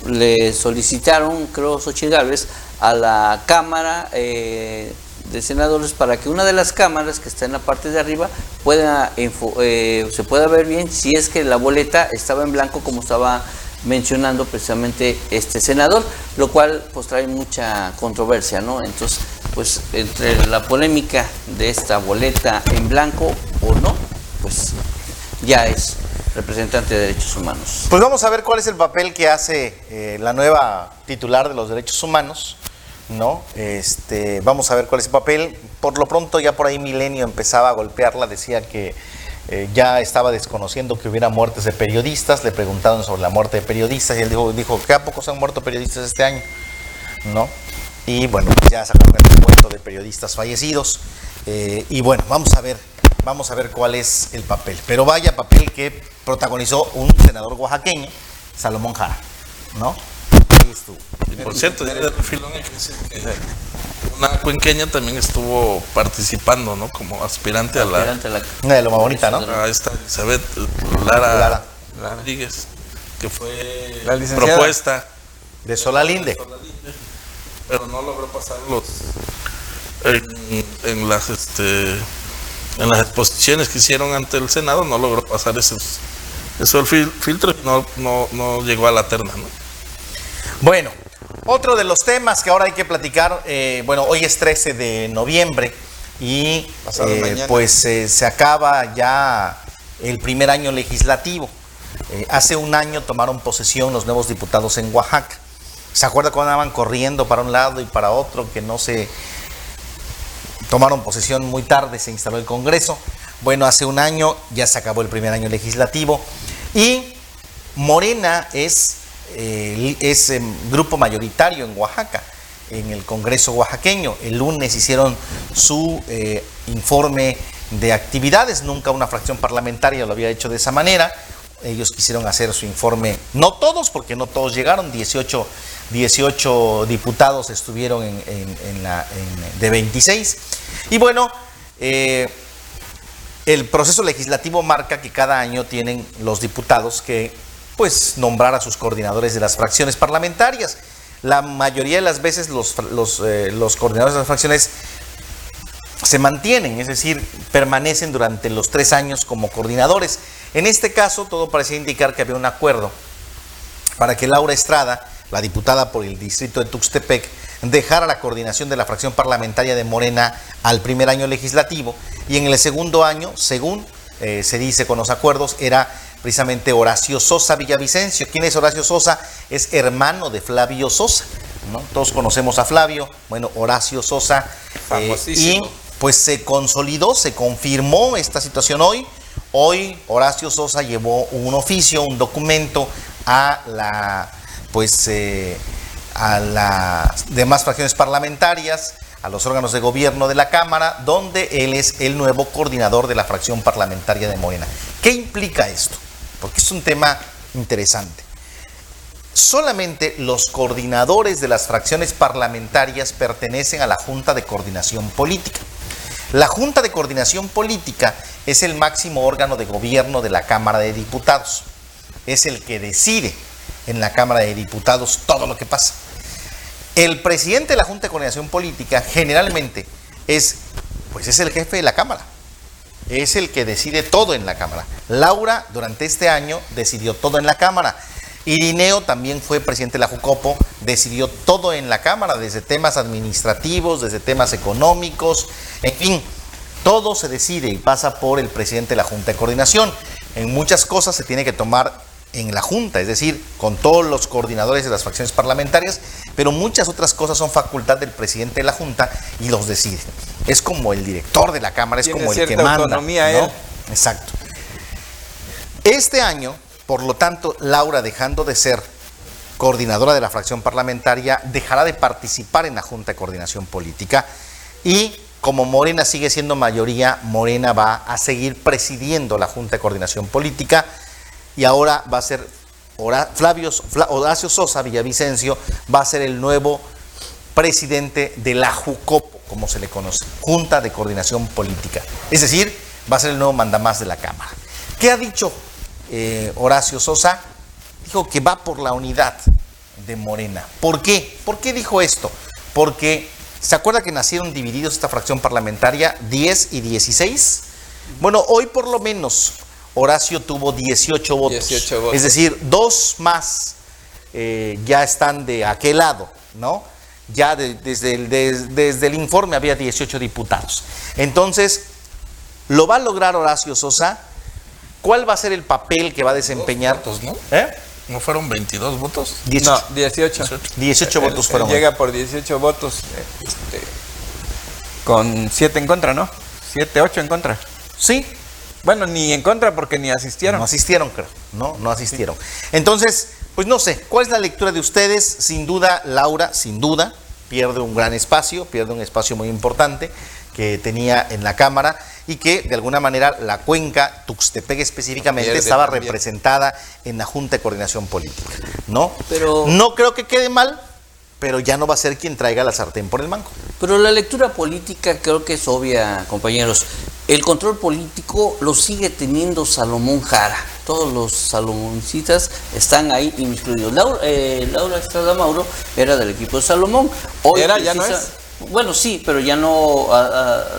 le, solicitaron, creo, Xochitl Gálvez, a la Cámara eh, de Senadores para que una de las cámaras que está en la parte de arriba pueda se pueda ver bien si es que la boleta estaba en blanco como estaba mencionando precisamente este senador, lo cual pues trae mucha controversia, ¿no? Entonces, pues entre la polémica de esta boleta en blanco o no, pues ya es representante de derechos humanos. Pues vamos a ver cuál es el papel que hace eh, la nueva titular de los derechos humanos, ¿no? Este, vamos a ver cuál es el papel. Por lo pronto ya por ahí Milenio empezaba a golpearla, decía que eh, ya estaba desconociendo que hubiera muertes de periodistas, le preguntaron sobre la muerte de periodistas y él dijo, dijo ¿qué a poco se han muerto periodistas este año? ¿No? Y bueno, pues ya sacaron el recuento de periodistas fallecidos. eh, y bueno, vamos a ver, vamos a ver cuál es el papel. Pero vaya papel que protagonizó un senador oaxaqueño, Salomón Jara, ¿no? Ahí estuvo. Y por cierto, ya de refilón hay que decir que una cuenqueña también estuvo participando, ¿no? Como aspirante a la, la- Una de lo más bonita, ¿no? a esta Elizabeth Lara, Lara. Rodríguez, que fue La propuesta, De Solalinde. pero no logró pasar los en, en las este en las exposiciones que hicieron ante el Senado, no logró pasar esos eso el fil- filtro y no, no, no llegó a la terna, ¿no? Bueno, otro de los temas que ahora hay que platicar, eh, bueno, hoy es 13 de noviembre y eh, pues eh, se acaba ya el primer año legislativo. Hace un año tomaron posesión los nuevos diputados en Oaxaca. ¿Se acuerda cuando andaban corriendo para un lado y para otro que no se tomaron posesión muy tarde, se instaló el Congreso? Bueno, hace un año ya se acabó el primer año legislativo y Morena es, eh, es em, grupo mayoritario en Oaxaca, en el Congreso oaxaqueño. El lunes hicieron su eh, informe de actividades, nunca una fracción parlamentaria lo había hecho de esa manera. Ellos quisieron hacer su informe, no todos, porque no todos llegaron, 18, 18 diputados estuvieron en, la, de 26. Y bueno, eh, el proceso legislativo marca que cada año tienen los diputados que pues nombrar a sus coordinadores de las fracciones parlamentarias. La mayoría de las veces los, eh, los coordinadores de las fracciones se mantienen, es decir, permanecen durante los tres años como coordinadores. En este caso, todo parecía indicar que había un acuerdo para que Laura Estrada, la diputada por el distrito de Tuxtepec, dejara la coordinación de la fracción parlamentaria de Morena al primer año legislativo y en el segundo año, según eh, se dice con los acuerdos, era precisamente Horacio Sosa Villavicencio. ¿Quién es Horacio Sosa? Es hermano de Flavio Sosa. ¿no? Todos conocemos a Flavio, bueno, Horacio Sosa. Eh, y pues se consolidó, se confirmó esta situación hoy. Hoy Horacio Sosa llevó un oficio, un documento a la pues eh, a las demás fracciones parlamentarias, a los órganos de gobierno de la Cámara, donde él es el nuevo coordinador de la fracción parlamentaria de Morena. ¿Qué implica esto? Porque es un tema interesante. Solamente los coordinadores de las fracciones parlamentarias pertenecen a la Junta de Coordinación Política. La Junta de Coordinación Política es el máximo órgano de gobierno de la Cámara de Diputados. Es el que decide en la Cámara de Diputados todo lo que pasa. El presidente de la Junta de Coordinación Política generalmente es, pues es el jefe de la Cámara. Es el que decide todo en la Cámara. Laura durante este año decidió todo en la Cámara. Irineo también fue presidente de la Jucopo, decidió todo en la Cámara, desde temas administrativos, desde temas económicos, en fin, todo se decide y pasa por el presidente de la Junta de Coordinación. En muchas cosas se tiene que tomar en la Junta, es decir, con todos los coordinadores de las facciones parlamentarias, pero muchas otras cosas son facultad del presidente de la Junta y los decide. Es como el director de la Cámara, es como el que manda. ¿no? Exacto. Este año por lo tanto, Laura, dejando de ser coordinadora de la fracción parlamentaria, dejará de participar en la Junta de Coordinación Política y como Morena sigue siendo mayoría, Morena va a seguir presidiendo la Junta de Coordinación Política y ahora va a ser Flavio, Horacio Sosa Villavicencio, va a ser el nuevo presidente de la JUCOPO, como se le conoce, Junta de Coordinación Política. Es decir, va a ser el nuevo mandamás de la Cámara. ¿Qué ha dicho eh, Horacio Sosa, dijo que va por la unidad de Morena. ¿Por qué? ¿Por qué dijo esto? Porque, ¿se acuerda que nacieron divididos esta fracción parlamentaria 10 y 16? Bueno, hoy por lo menos Horacio tuvo 18 votos. Es decir, dos más eh, ya están de aquel lado, ¿no? Ya desde, el, desde el informe había 18 diputados. Entonces, ¿lo va a lograr Horacio Sosa? ¿Cuál va a ser el papel que va a desempeñar? Votos, ¿no? ¿Eh? ¿No fueron 22 votos? 18. No, 18. 18, votos fueron. llega por 18 votos este, con 7 en contra, ¿no? 7, 8 en contra. Sí. Bueno, ni en contra porque ni asistieron. No asistieron, creo. No, no asistieron. Entonces, pues no sé, ¿cuál es la lectura de ustedes? Sin duda, Laura, sin duda, pierde un gran espacio, pierde un espacio muy importante que tenía en la Cámara y que de alguna manera la cuenca Tuxtepec específicamente estaba representada en la Junta de Coordinación Política, ¿no? Pero no creo que quede mal, pero ya no va a ser quien traiga la sartén por el mango. Pero la lectura política creo que es obvia, compañeros. El control político lo sigue teniendo Salomón Jara. Todos los salomoncitas están ahí incluidos. Laura, eh, Laura Estrada Mauro era del equipo de Salomón. Hoy ¿Era? ¿Ya no es? Bueno, sí, pero ya no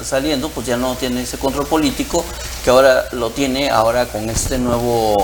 saliendo, pues ya no tiene ese control político que ahora lo tiene ahora con este nuevo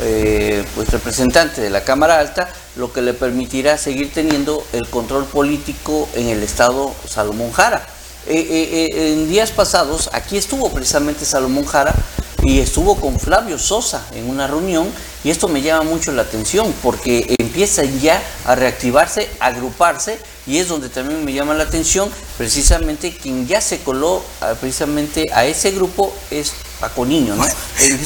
eh, pues representante de la Cámara Alta, lo que le permitirá seguir teniendo el control político en el estado Salomón Jara. Eh, eh, en días pasados, aquí estuvo precisamente Salomón Jara y estuvo con Flavio Sosa en una reunión y esto me llama mucho la atención porque empiezan ya a reactivarse, a agruparse y es donde también me llama la atención precisamente quien ya se coló precisamente a ese grupo es Paco Niño, ¿no?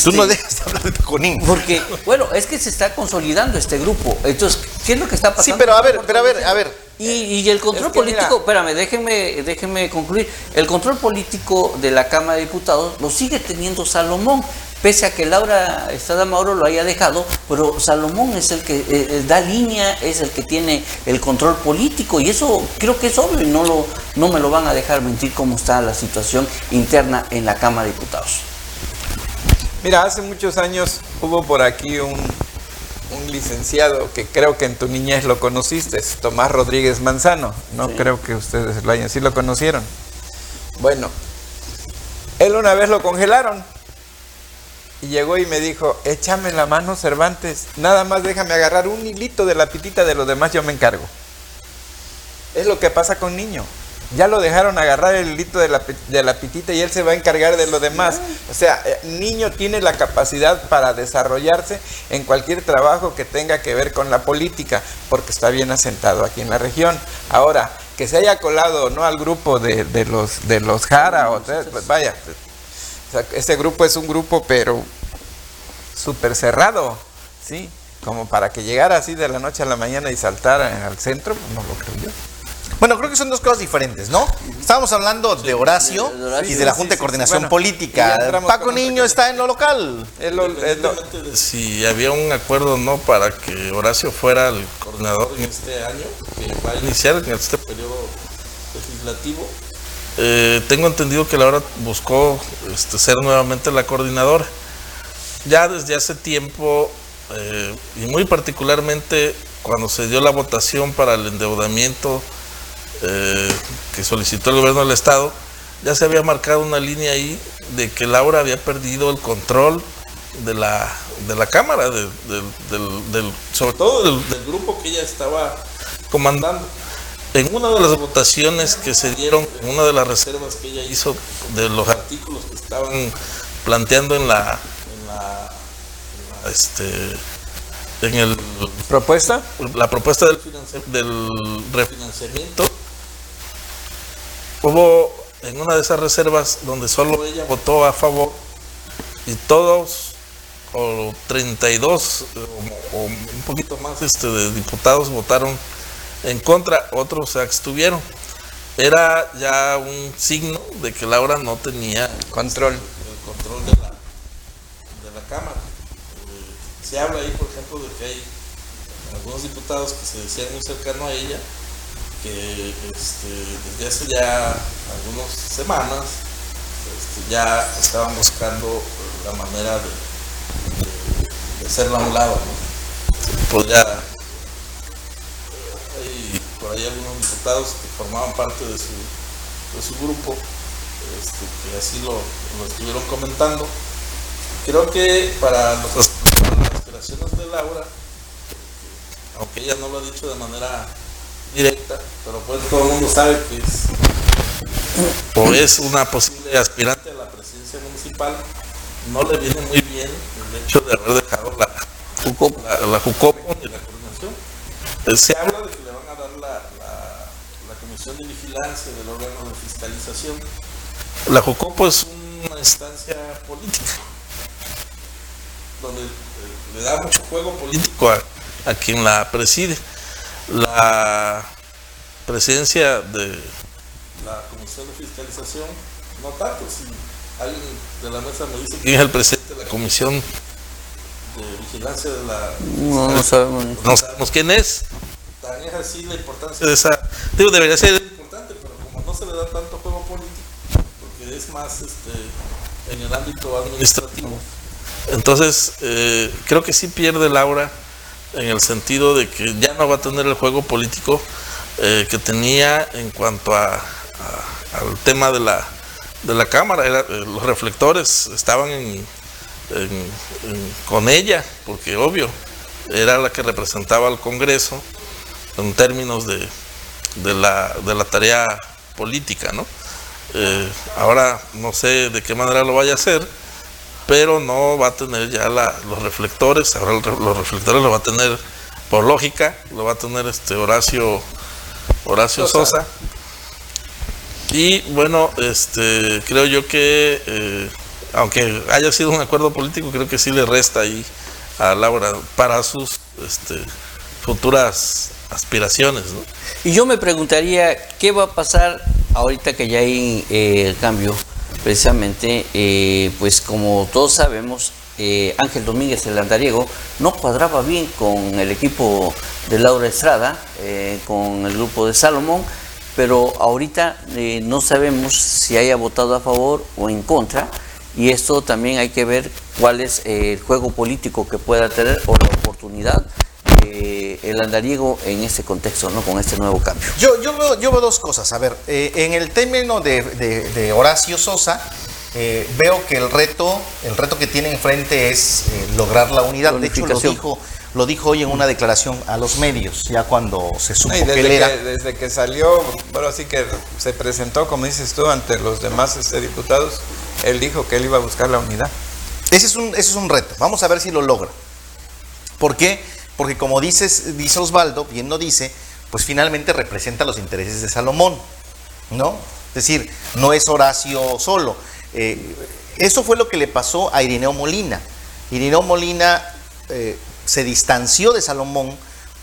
Tú no Este, dejas de hablar de Paco Niño. Porque, bueno, es que se está consolidando este grupo. Entonces, ¿qué es lo que está pasando? Sí, pero a ver, pero a ver, a ver. Y, y el control Es que político, mira- espérame, déjenme, déjenme concluir. El control político de la Cámara de Diputados lo sigue teniendo Salomón, pese a que Laura Estrada Mauro lo haya dejado, pero Salomón es el que eh, eh, da línea, es el que tiene el control político, y eso creo que es obvio y no, lo, no me lo van a dejar mentir cómo está la situación interna en la Cámara de Diputados. Mira, hace muchos años hubo por aquí un, un licenciado que creo que en tu niñez lo conociste, Tomás Rodríguez Manzano. No Sí. creo que ustedes lo hayan, sí lo conocieron. Bueno, él una vez lo congelaron y llegó y me dijo, échame la mano Cervantes, nada más déjame agarrar un hilito de la pitita de los demás, yo me encargo. Es lo que pasa con niño. Ya lo dejaron agarrar el hilito de la, de la pitita y él se va a encargar de lo demás. O sea, eh, niño tiene la capacidad para desarrollarse en cualquier trabajo que tenga que ver con la política, porque está bien asentado aquí en la región. Ahora, que se haya colado no al grupo de, de los de los Jara o de- pues vaya, o sea, ese grupo es un grupo pero súper cerrado, ¿sí? Como para que llegara así de la noche a la mañana y saltara al centro, no lo creo yo. Bueno, creo que son dos cosas diferentes, ¿no? Estábamos hablando de Horacio de- de Horacio. y de la Junta sí, de Coordinación bueno, Política. Paco Niño está en lo local. Si había un acuerdo o no para que Horacio fuera el coordinador en este año, que va a iniciar en este periodo legislativo, eh, tengo entendido que Laura buscó este, ser nuevamente la coordinadora. Ya desde hace tiempo, eh, y muy particularmente cuando se dio la votación para el endeudamiento eh, que solicitó el gobierno del estado, ya se había marcado una línea ahí de que Laura había perdido el control de la, de la Cámara, de- del- del- del- sobre todo del, del grupo que ella estaba comandando. En una de las votaciones que se dieron, en una de las reservas que ella hizo de los artículos que estaban planteando en la, en la, en la, este, en el ¿Propuesta? la propuesta del, del refinanciamiento, hubo en una de esas reservas donde solo ella votó a favor y todos, o 32 eh, o, o un poquito más este, de diputados votaron en contra, otros se abstuvieron. Era ya un signo de que Laura no tenía Control. el control de la, de la Cámara. Eh, se habla ahí, por ejemplo, de que hay algunos diputados que se decían muy cercanos a ella, que este, desde hace ya algunas semanas este, ya estaban buscando la manera de, de, de hacerla a un lado. ¿no? Podría, eh, por ahí algunos diputados que formaban parte de su, de su grupo, este, que así lo, lo estuvieron comentando. Creo que para las aspiraciones de Laura, aunque ella no lo ha dicho de manera directa, pero pues todo el mundo sabe que es o es una posible aspirante a la presidencia municipal, no le viene muy bien el hecho de haber dejado la la, la Jucopo y la coordinación. Eh, Se habla de que le van a dar la, la, la comisión de vigilancia del órgano de fiscalización. La Jucopo es una instancia política donde eh, le da mucho juego político a, a quien la preside. La presidencia de la Comisión de Fiscalización, no tanto, si alguien de la mesa me dice quién es el presidente de la Comisión de Vigilancia de la... No, no sabemos. No sabemos quién es. Tan es así la importancia de esa... Digo, debería ser importante, pero como no se le da tanto juego político, porque es más este, en el ámbito administrativo. Entonces, eh, creo que sí pierde Laura en el sentido de que ya no va a tener el juego político eh, que tenía en cuanto a, al tema de la, de la Cámara. Era, eh, los reflectores estaban en- con ella, porque obvio, era la que representaba al Congreso en términos de, de, la, de la tarea política, ¿no? Eh, ahora no sé de qué manera lo vaya a hacer, pero no va a tener ya la- los reflectores, ahora el los reflectores lo va a tener por lógica, lo va a tener este Horacio Horacio Sosa. Sosa. Y bueno, este creo yo que eh, aunque haya sido un acuerdo político, creo que sí le resta ahí a Laura para sus este, futuras aspiraciones. ¿no? Y yo me preguntaría, ¿qué va a pasar ahorita que ya hay eh, el cambio? Precisamente, eh, pues como todos sabemos, eh, Ángel Domínguez, el andariego, no cuadraba bien con el equipo de Laura Estrada, eh, con el grupo de Salomón, pero ahorita eh, no sabemos si haya votado a favor o en contra, y esto también hay que ver cuál es el juego político que pueda tener o la oportunidad eh, el andariego en este contexto, ¿no? con este nuevo cambio. Yo, yo, veo, yo veo dos cosas. A ver, eh, en el término de, de- de Horacio Sosa, eh, veo que el reto, el reto que tiene enfrente es eh, lograr la unidad. De hecho, lo dijo, lo dijo hoy en una declaración a los medios, ya cuando se supo No, y que desde que, era. desde que salió, bueno, así que se presentó, como dices tú, ante los demás este, diputados, él dijo que él iba a buscar la unidad. Ese es, un, ese es un reto. Vamos a ver si lo logra. ¿Por qué? Porque como dices, dice Osvaldo, bien lo dice, pues finalmente representa los intereses de Salomón, ¿no? Es decir, no es Horacio solo. Eh, eso fue lo que le pasó a Irineo Molina. Irineo Molina eh, se distanció de Salomón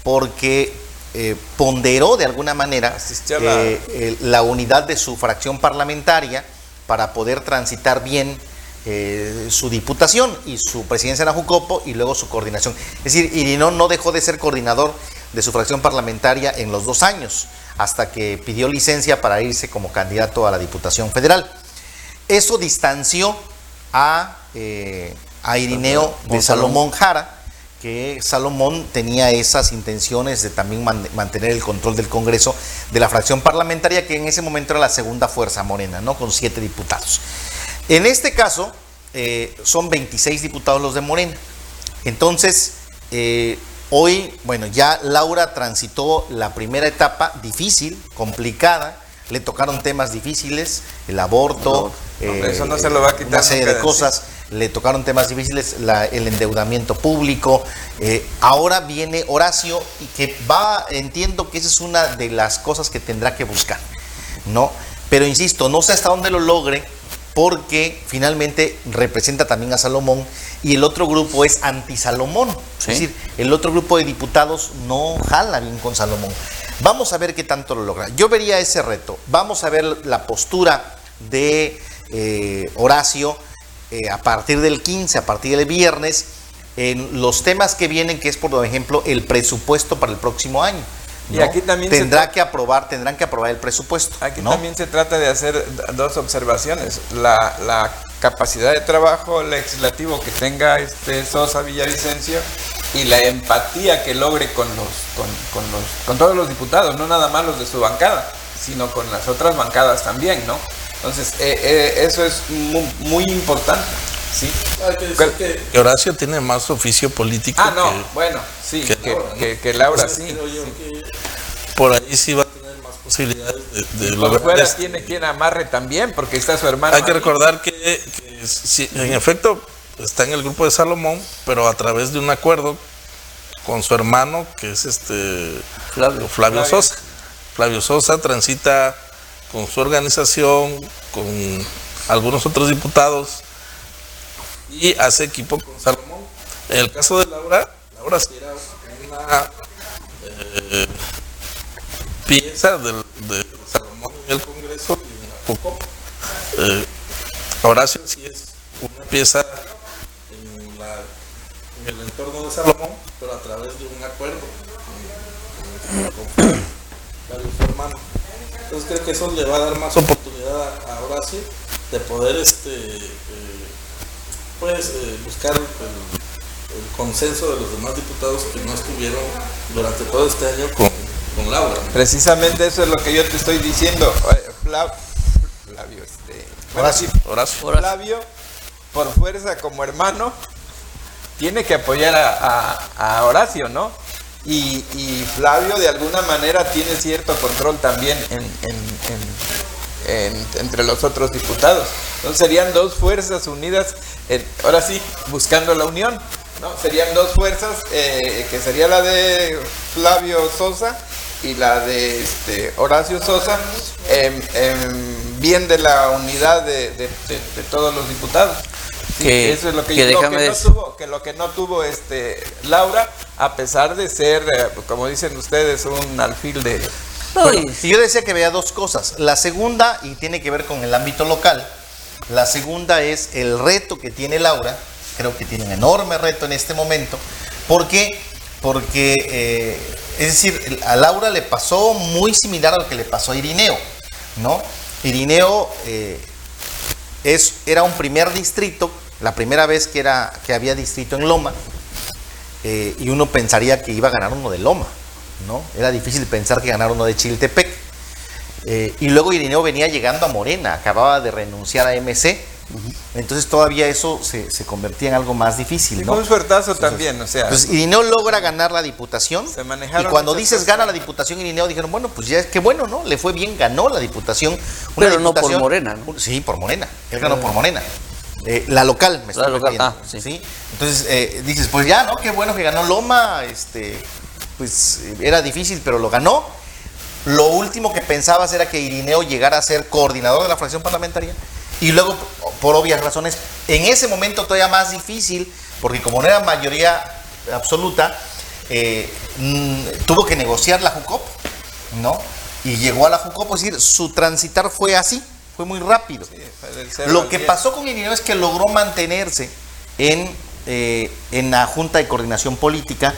porque eh, ponderó de alguna manera eh, la unidad de su fracción parlamentaria para poder transitar bien eh, su diputación y su presidencia en la Jucopo y luego su coordinación. Es decir, Irineo no dejó de ser coordinador de su fracción parlamentaria en los dos años, hasta que pidió licencia para irse como candidato a la Diputación Federal. Eso distanció a, eh, a Irineo de Salomón Jara, que Salomón tenía esas intenciones de también man- mantener el control del Congreso de la fracción parlamentaria, que en ese momento era la segunda fuerza morena, ¿no? Con siete diputados. En este caso, eh, son 26 diputados los de Morena. Entonces, eh, hoy, bueno, ya Laura transitó la primera etapa difícil, complicada. Le tocaron temas difíciles, el aborto, Hombre, eso no se lo va a quitar una serie de cosas. Le tocaron temas difíciles, la- el endeudamiento público. Eh, ahora viene Horacio y que va, entiendo que esa es una de las cosas que tendrá que buscar, ¿no? Pero insisto, no sé hasta dónde lo logre, porque finalmente representa también a Salomón y el otro grupo es anti-Salomón. Sí. Es decir, el otro grupo de diputados no jala bien con Salomón. Vamos a ver qué tanto lo logra. Yo vería ese reto. Vamos a ver la postura de eh, Horacio eh, a partir del 15, a partir del viernes, en los temas que vienen, que es por ejemplo el presupuesto para el próximo año. Y ¿no? aquí también tendrá que aprobar, tendrán que aprobar el presupuesto. Aquí ¿no? también se trata de hacer dos observaciones. La, la capacidad de trabajo legislativo que tenga este Sosa Villavicencio y la empatía que logre con los, con, con los, con todos los diputados, no nada más los de su bancada, sino con las otras bancadas también, ¿no? Entonces, eh, eh, eso es mu- muy, importante, ¿sí? Hay que decir que, que Horacio tiene más oficio político. Ah, no, que- bueno, sí, que que, Laura, ¿no? que- que Laura sí. que por ahí sí va a tener más posibilidades de, de Por lograr fuera esto. tiene quien amarre también, porque está su hermano. Hay que recordar que, que sí, en efecto está en el grupo de Salomón, pero a través de un acuerdo con su hermano, que es este Flavio. Flavio, Flavio. Sosa. Flavio Sosa transita con su organización, con algunos otros diputados y hace equipo con Salomón. En el caso de Laura, Laura sí era una eh, pieza del, de Salomón en el Congreso y en la Jucopo. Eh, Horacio sí es una pieza en, la- en el entorno de Salomón, pero a través de un acuerdo con, su hermano. Entonces creo que eso le va a dar más oportunidad a, a Horacio de poder este eh, pues eh, buscar el, el consenso de los demás diputados que no estuvieron durante todo este año con, con Laura. Precisamente eso es lo que yo te estoy diciendo. Eh, Fla- Flavio, este. Horacio. Horacio. Horacio. Flavio, por fuerza como hermano, tiene que apoyar a, a- a Horacio, ¿no? Y, y Flavio de alguna manera tiene cierto control también en, en- en- en- entre los otros diputados. Entonces serían dos fuerzas unidas, en- ahora sí, buscando la unión. ¿no? Serían dos fuerzas, eh, que sería la de Flavio Sosa y la de este, Horacio Sosa, em, em, bien de la unidad de, de- de- de todos los diputados. Sí, que, eso es lo que, que lo que no dec- tuvo, que lo que no tuvo este Laura, a pesar de ser, eh, como dicen ustedes, un alfil de No, Bueno, yo decía que veía dos cosas. La segunda, y tiene que ver con el ámbito local, la segunda es el reto que tiene Laura. Creo que tiene un enorme reto en este momento. ¿Por qué? Porque, eh, es decir, a Laura le pasó muy similar a lo que le pasó a Irineo, ¿no? Irineo eh, es, era un primer distrito, la primera vez que, era, que había distrito en Loma, eh, y uno pensaría que iba a ganar uno de Loma, ¿no? Era difícil pensar que ganara uno de Chiltepec. Eh, y luego Irineo venía llegando a Morena, acababa de renunciar a MC, entonces todavía eso se, se convertía en algo más difícil, Y ¿no? un suertazo también, o sea, Entonces Irineo logra ganar la diputación Se y manejaron cuando esas dices cosas. gana la diputación Irineo dijeron, bueno, pues ya es que bueno, ¿no? Le fue bien, ganó la diputación. Una Pero no por diputación- Morena, ¿no? Sí, por Morena, él ganó por Morena. Eh, la local, me La estoy local, refiriendo, ah, sí. ¿sí? Entonces eh, dices, pues ya, ¿no? Qué bueno que ganó Loma, este, pues era difícil, pero lo ganó. Lo último que pensabas era que Irineo llegara a ser coordinador de la fracción parlamentaria. Y luego, por obvias razones, en ese momento todavía más difícil, porque como no era mayoría absoluta, eh, mm, tuvo que negociar la JUCOP, ¿no? Y llegó a la JUCOP, es decir, su transitar fue así, fue muy rápido. Lo que pasó con Irineo es que logró mantenerse en, eh, en la Junta de Coordinación Política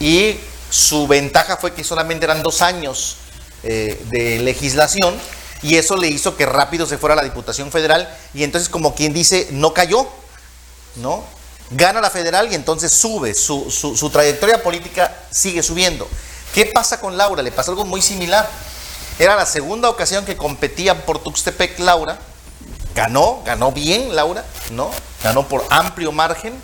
y su ventaja fue que solamente eran dos años eh, de legislación y eso le hizo que rápido se fuera a la Diputación Federal y entonces como quien dice, no cayó, ¿no? Gana la federal y entonces sube, su, su- trayectoria política sigue subiendo. ¿Qué pasa con Laura? Le pasó algo muy similar. Era la segunda ocasión que competían por Tuxtepec Laura. Ganó, ganó bien Laura, ¿no? Ganó por amplio margen,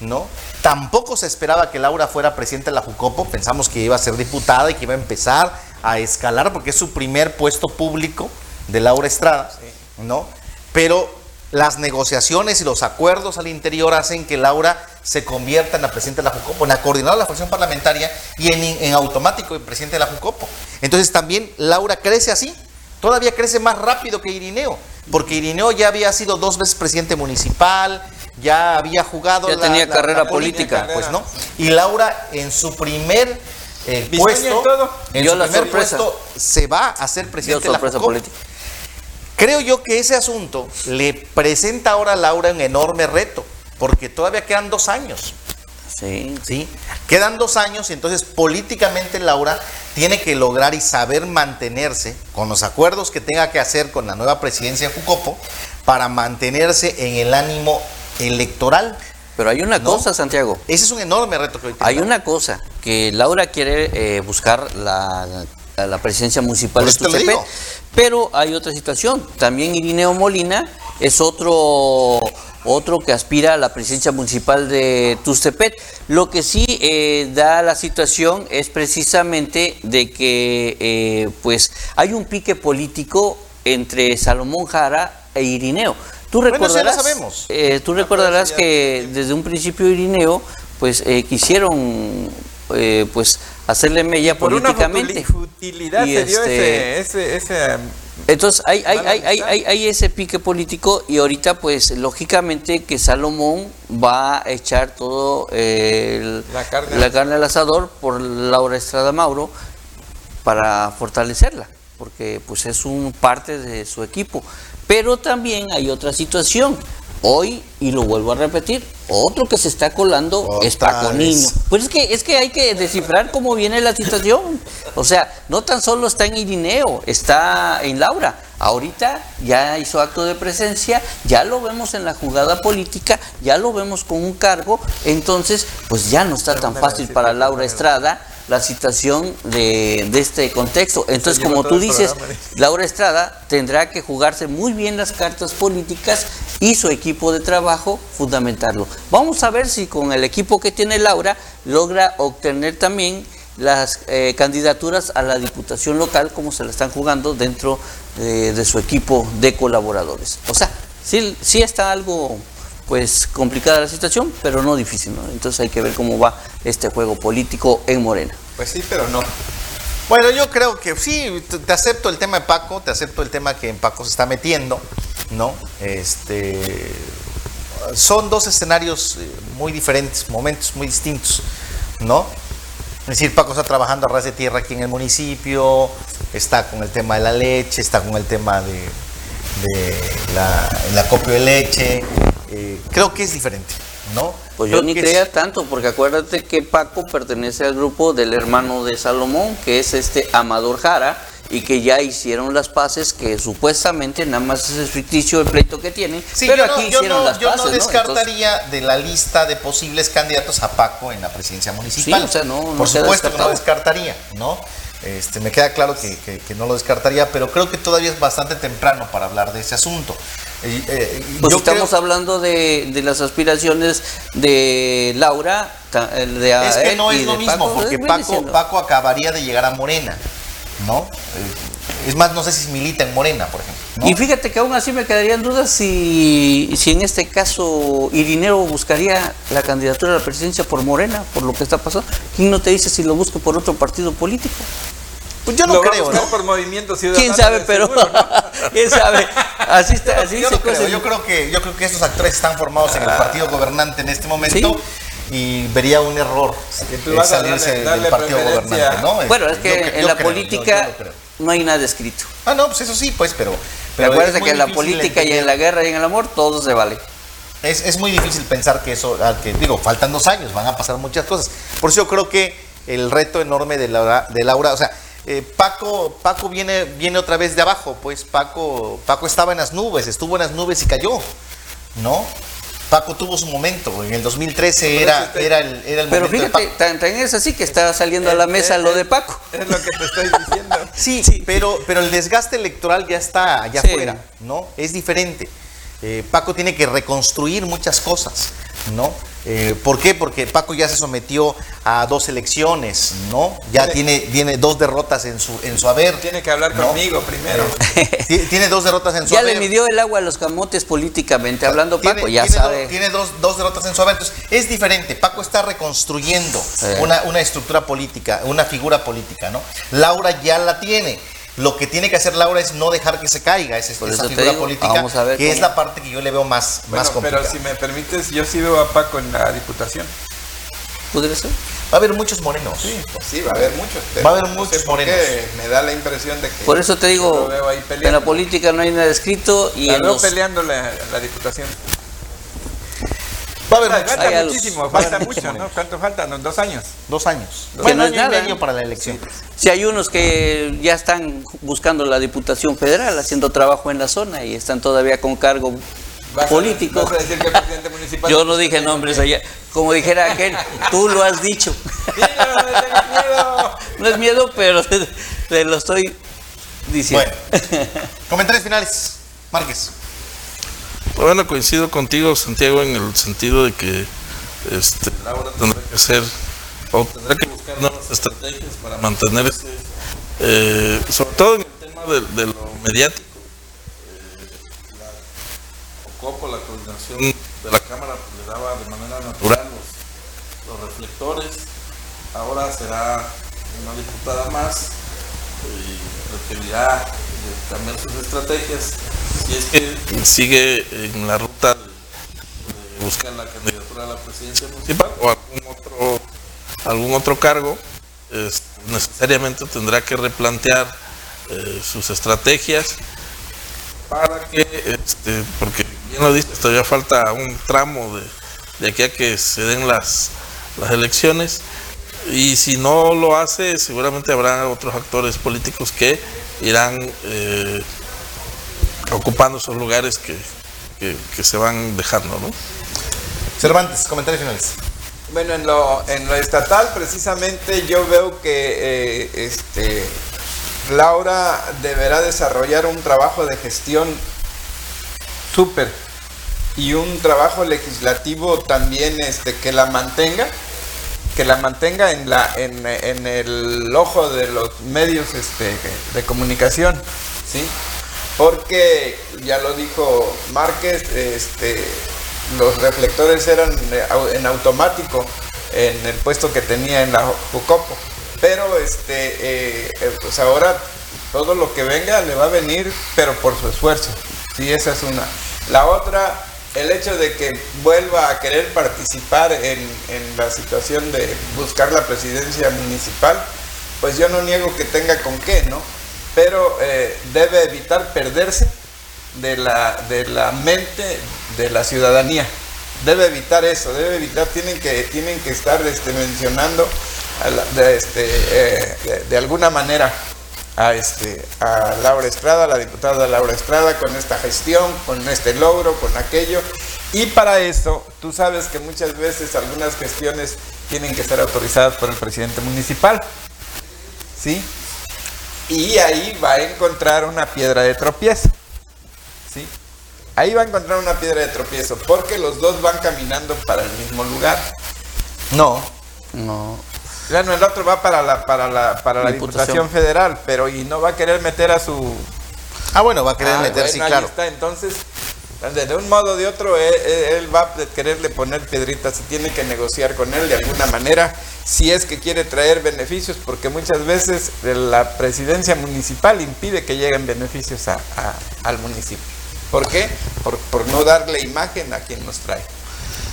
¿no? Tampoco se esperaba que Laura fuera presidenta de la Jucopo. Pensamos que iba a ser diputada y que iba a empezar a escalar porque es su primer puesto público de Laura Estrada, ¿no? Pero las negociaciones y los acuerdos al interior hacen que Laura se convierta en la presidenta de la Jucopo, en la coordinadora de la fracción parlamentaria y en, en automático en presidente de la Jucopo. Entonces también Laura crece así, todavía crece más rápido que Irineo, porque Irineo ya había sido dos veces presidente municipal, ya había jugado Ya tenía carrera política. pues no. Y Laura en su primer eh, puesto, y todo. en Dio su la primer sorpresa. puesto se va a ser dio presidente de la política. Creo yo que ese asunto le presenta ahora a Laura un enorme reto, porque todavía quedan dos años, Sí. ¿sí? Quedan dos años y entonces políticamente Laura tiene que lograr y saber mantenerse con los acuerdos que tenga que hacer con la nueva presidencia de Jucopo para mantenerse en el ánimo electoral. Pero hay una ¿No? cosa, Santiago. Ese es un enorme reto que hoy Hay una cosa, que Laura quiere eh, buscar la, la- la presidencia municipal de Tuxtepec, pero hay otra situación. También Irineo Molina es otro otro que aspira a la presidencia municipal de Tustepet. Lo que sí eh, da la situación es precisamente de que eh, pues hay un pique político entre Salomón Jara e Irineo. Tú Bueno, ya recordarás, sabemos. eh, tú recordarás que desde un principio Irineo pues eh, quisieron eh, pues hacerle mella por una políticamente. futili- futilidad Y se dio este- ese, ese, ese, Entonces hay, hay, Mala hay, hay, amistad. hay, hay ese pique político y ahorita pues lógicamente que Salomón va a echar todo eh, el- La carne. la carne al asador por Laura Estrada Mauro para fortalecerla, porque pues es un parte de su equipo. Pero también hay otra situación. Hoy, y lo vuelvo a repetir, otro que se está colando es Paco vez. Niño. Pues es que, es que hay que descifrar cómo viene la situación. O sea, no tan solo está en Irineo, está en Laura. Ahorita ya hizo acto de presencia, ya lo vemos en la jugada política, ya lo vemos con un cargo, entonces pues ya no está tan fácil para Laura Estrada la situación de, de este contexto. Entonces, como tú dices, dice. Laura Estrada tendrá que jugarse muy bien las cartas políticas y su equipo de trabajo fundamentarlo. Vamos a ver si con el equipo que tiene Laura logra obtener también las eh, candidaturas a la diputación local como se la están jugando dentro de, de su equipo de colaboradores. O sea, sí, sí está algo pues complicada la situación, pero no difícil, ¿no? Entonces hay que ver cómo va este juego político en Morena. Pues sí, pero no. Bueno, yo creo que sí, te- acepto el tema de Paco, te acepto el tema que en Paco se está metiendo, ¿no? Este. son dos escenarios eh, muy diferentes, momentos muy distintos, ¿no? Es decir, Paco está trabajando a ras de tierra aquí en el municipio, está con el tema de la leche, está con el tema de, de la, el acopio de leche. Eh, creo que es diferente, ¿no? Pues yo ni es- creía tanto, porque acuérdate que Paco pertenece al grupo del hermano de Salomón, que es este Amador Jara, y que ya hicieron las paces, que supuestamente nada más es ficticio el pleito que tienen, Sí, pero yo aquí no, yo hicieron no- las yo paces. no ¿no? descartaría de la lista de posibles candidatos a Paco en la presidencia municipal. Sí, o sea, no- no Por supuesto que no descartaría, ¿no? Este, me queda claro que, que- que no lo descartaría, pero creo que todavía es bastante temprano para hablar de ese asunto. Eh, eh, Pues estamos creo- hablando de, de las aspiraciones de Laura, de es que él no es lo mismo, Paco, porque Paco, Paco acabaría de llegar a Morena, ¿no? Eh, es más, no sé si milita en Morena, por ejemplo. ¿no? Y fíjate que aún así me quedarían dudas si, si en este caso Irineo buscaría la candidatura a la presidencia por Morena, por lo que está pasando. ¿Quién no te dice si lo busca por otro partido político? Pues yo no Lo creo, ¿no? por movimiento ciudadano. ¿Quién sabe? Pero seguro, ¿no? quién sabe. Así está, así yo, se no creo, yo creo que yo creo que estos actores están formados en el Ah. partido gobernante en este momento y vería un error salirse darle- darle del partido gobernante, ¿no? Bueno, es que yo en yo la creo, política yo no hay nada escrito. Ah, no, pues eso sí, pues, pero, pero Recuerda que en la política y en entender- la guerra y en el amor todo se vale. Es, es muy difícil pensar que eso, que digo, faltan dos años, van a pasar muchas cosas. Por eso yo creo que el reto enorme de Laura, de Laura o sea, eh, Paco, Paco viene, viene otra vez de abajo, pues Paco, Paco estaba en las nubes, estuvo en las nubes y cayó, ¿no? Paco tuvo su momento, en el 2013 era, era el, era el Pero momento fíjate, tan, tan es así que está saliendo a la mesa eh, lo de Paco. Es lo que te estoy diciendo. Sí, Pero, pero el desgaste electoral ya está allá Sí. afuera, ¿no? Es diferente. Eh, Paco tiene que reconstruir muchas cosas, ¿no? Eh, ¿Por qué? Porque Paco ya se sometió a dos elecciones, ¿no? Ya tiene, tiene dos derrotas en su, en su haber. Tiene que hablar ¿no? conmigo primero. Ti- Tiene dos derrotas en su Ya haber. le midió el agua a los camotes políticamente hablando Tiene- Paco, ya tiene sabe. do- tiene dos, dos derrotas en su haber. Entonces, es diferente. Paco está reconstruyendo Sí. una, una estructura política, una figura política, ¿no? Laura ya la tiene. Lo que tiene que hacer Laura es no dejar que se caiga esa, esa figura digo, política, vamos a ver que es la parte que yo le veo más, Bueno, más complicada. pero si me permites, yo sí veo a Paco en la diputación. ¿Podría ser? Va a haber muchos morenos. Sí, pues sí, va a haber muchos. pero Va a haber no muchos sé por qué morenos. Me da la impresión de que. Por eso te digo, en la política no hay nada escrito y La en veo los- peleando la, la diputación. Va a haber. Falta muchísimo, falta mucho, ¿no? ¿Cuánto falta? ¿No? Dos años. Dos años. Que Bueno, no es año y nada, medio para la elección. Si hay unos que ya están buscando la Diputación Federal, haciendo trabajo en la zona y están todavía con cargo Vas a- político. vas a decir que el presidente municipal. Yo no dije nombres allá. Como dijera aquel, tú lo has dicho. No miedo. No es miedo, pero te, te lo estoy diciendo. Bueno, comentarios finales. Márquez. Bueno, coincido contigo, Santiago, en el sentido de que este, Laura tendrá que hacer o tendrá que buscar nuevas estrategias para mantenerse, eh, sobre todo en el tema de, lo mediático. Eh, la Ocopo, la coordinación de la Cámara, pues, le daba de manera natural los, reflectores. Ahora será una diputada más y requerirá de cambiar sus estrategias si es que sigue en la ruta de, buscar la candidatura a la presidencia municipal o algún otro algún otro cargo necesariamente tendrá que replantear eh, sus estrategias para que este, porque bien lo dices todavía falta un tramo de, de aquí a que se den las las elecciones. Y si no lo hace, seguramente habrá otros actores políticos que irán eh, ocupando esos lugares que, que- que se van dejando, ¿no? Cervantes, comentarios finales. Bueno, en lo, en lo estatal precisamente yo veo que eh, este, Laura deberá desarrollar un trabajo de gestión súper y un trabajo legislativo también este, que la mantenga, que la mantenga en, la, en, en el ojo de los medios este, de comunicación, ¿sí? Porque ya lo dijo Márquez, este, los reflectores eran eh, en automático en el puesto que tenía en la Jucopo. Pero este, eh, eh, pues ahora todo lo que venga le va a venir, pero por su esfuerzo. Sí, esa es una. La otra, el hecho de que vuelva a querer participar en la situación de buscar la presidencia municipal, pues yo no niego que tenga con qué, ¿no? Pero eh, debe evitar perderse de la, de la mente de la ciudadanía. Debe evitar eso, debe evitar, tienen que, tienen que estar este, mencionando a este, eh, de- alguna manera a, este, a Laura Estrada, la diputada Laura Estrada, con esta gestión, con este logro, con aquello. Y para eso, tú sabes que muchas veces algunas gestiones tienen que ser autorizadas por el presidente municipal. ¿Sí? Y ahí va a encontrar una piedra de tropiezo. ¿Sí? Ahí va a encontrar una piedra de tropiezo, porque los dos van caminando para el mismo lugar. No. No. Bueno, el otro va para la, para la, para la Diputación. Diputación Federal, pero y no va a querer meter a su... Ah, bueno, va a querer Ah, meter, sí, bueno, ahí claro. está, entonces, de un modo o de otro, él, él va a quererle poner piedritas y tiene que negociar con él de alguna manera, si es que quiere traer beneficios, porque muchas veces la presidencia municipal impide que lleguen beneficios a- a- al municipio. ¿Por qué? Por, por no darle imagen a quien nos trae.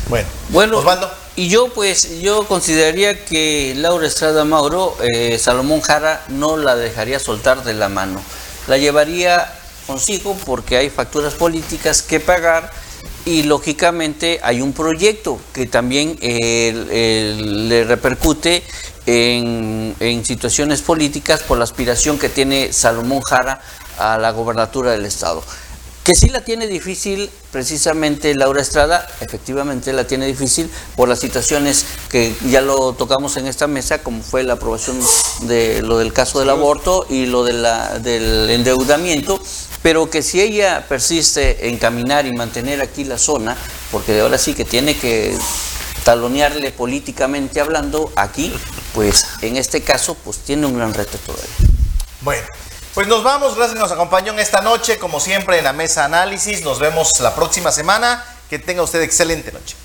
Bueno. Bueno, Osvaldo. y yo pues yo consideraría que Laura Estrada Mauro, eh, Salomón Jara no la dejaría soltar de la mano. La llevaría consigo porque hay facturas políticas que pagar y lógicamente hay un proyecto que también eh, el- le repercute en, en situaciones políticas por la aspiración que tiene Salomón Jara a la gobernatura del estado. Que sí la tiene difícil precisamente Laura Estrada, efectivamente la tiene difícil por las situaciones que ya lo tocamos en esta mesa, como fue la aprobación de lo del caso del aborto y lo de la, del endeudamiento, pero que si ella persiste en caminar y mantener aquí la zona, porque ahora sí que tiene que talonearle políticamente hablando aquí, pues en este caso pues tiene un gran reto todavía. Bueno, pues nos vamos. Gracias que nos acompañó en esta noche, como siempre, en la mesa análisis. Nos vemos la próxima semana. Que tenga usted excelente noche.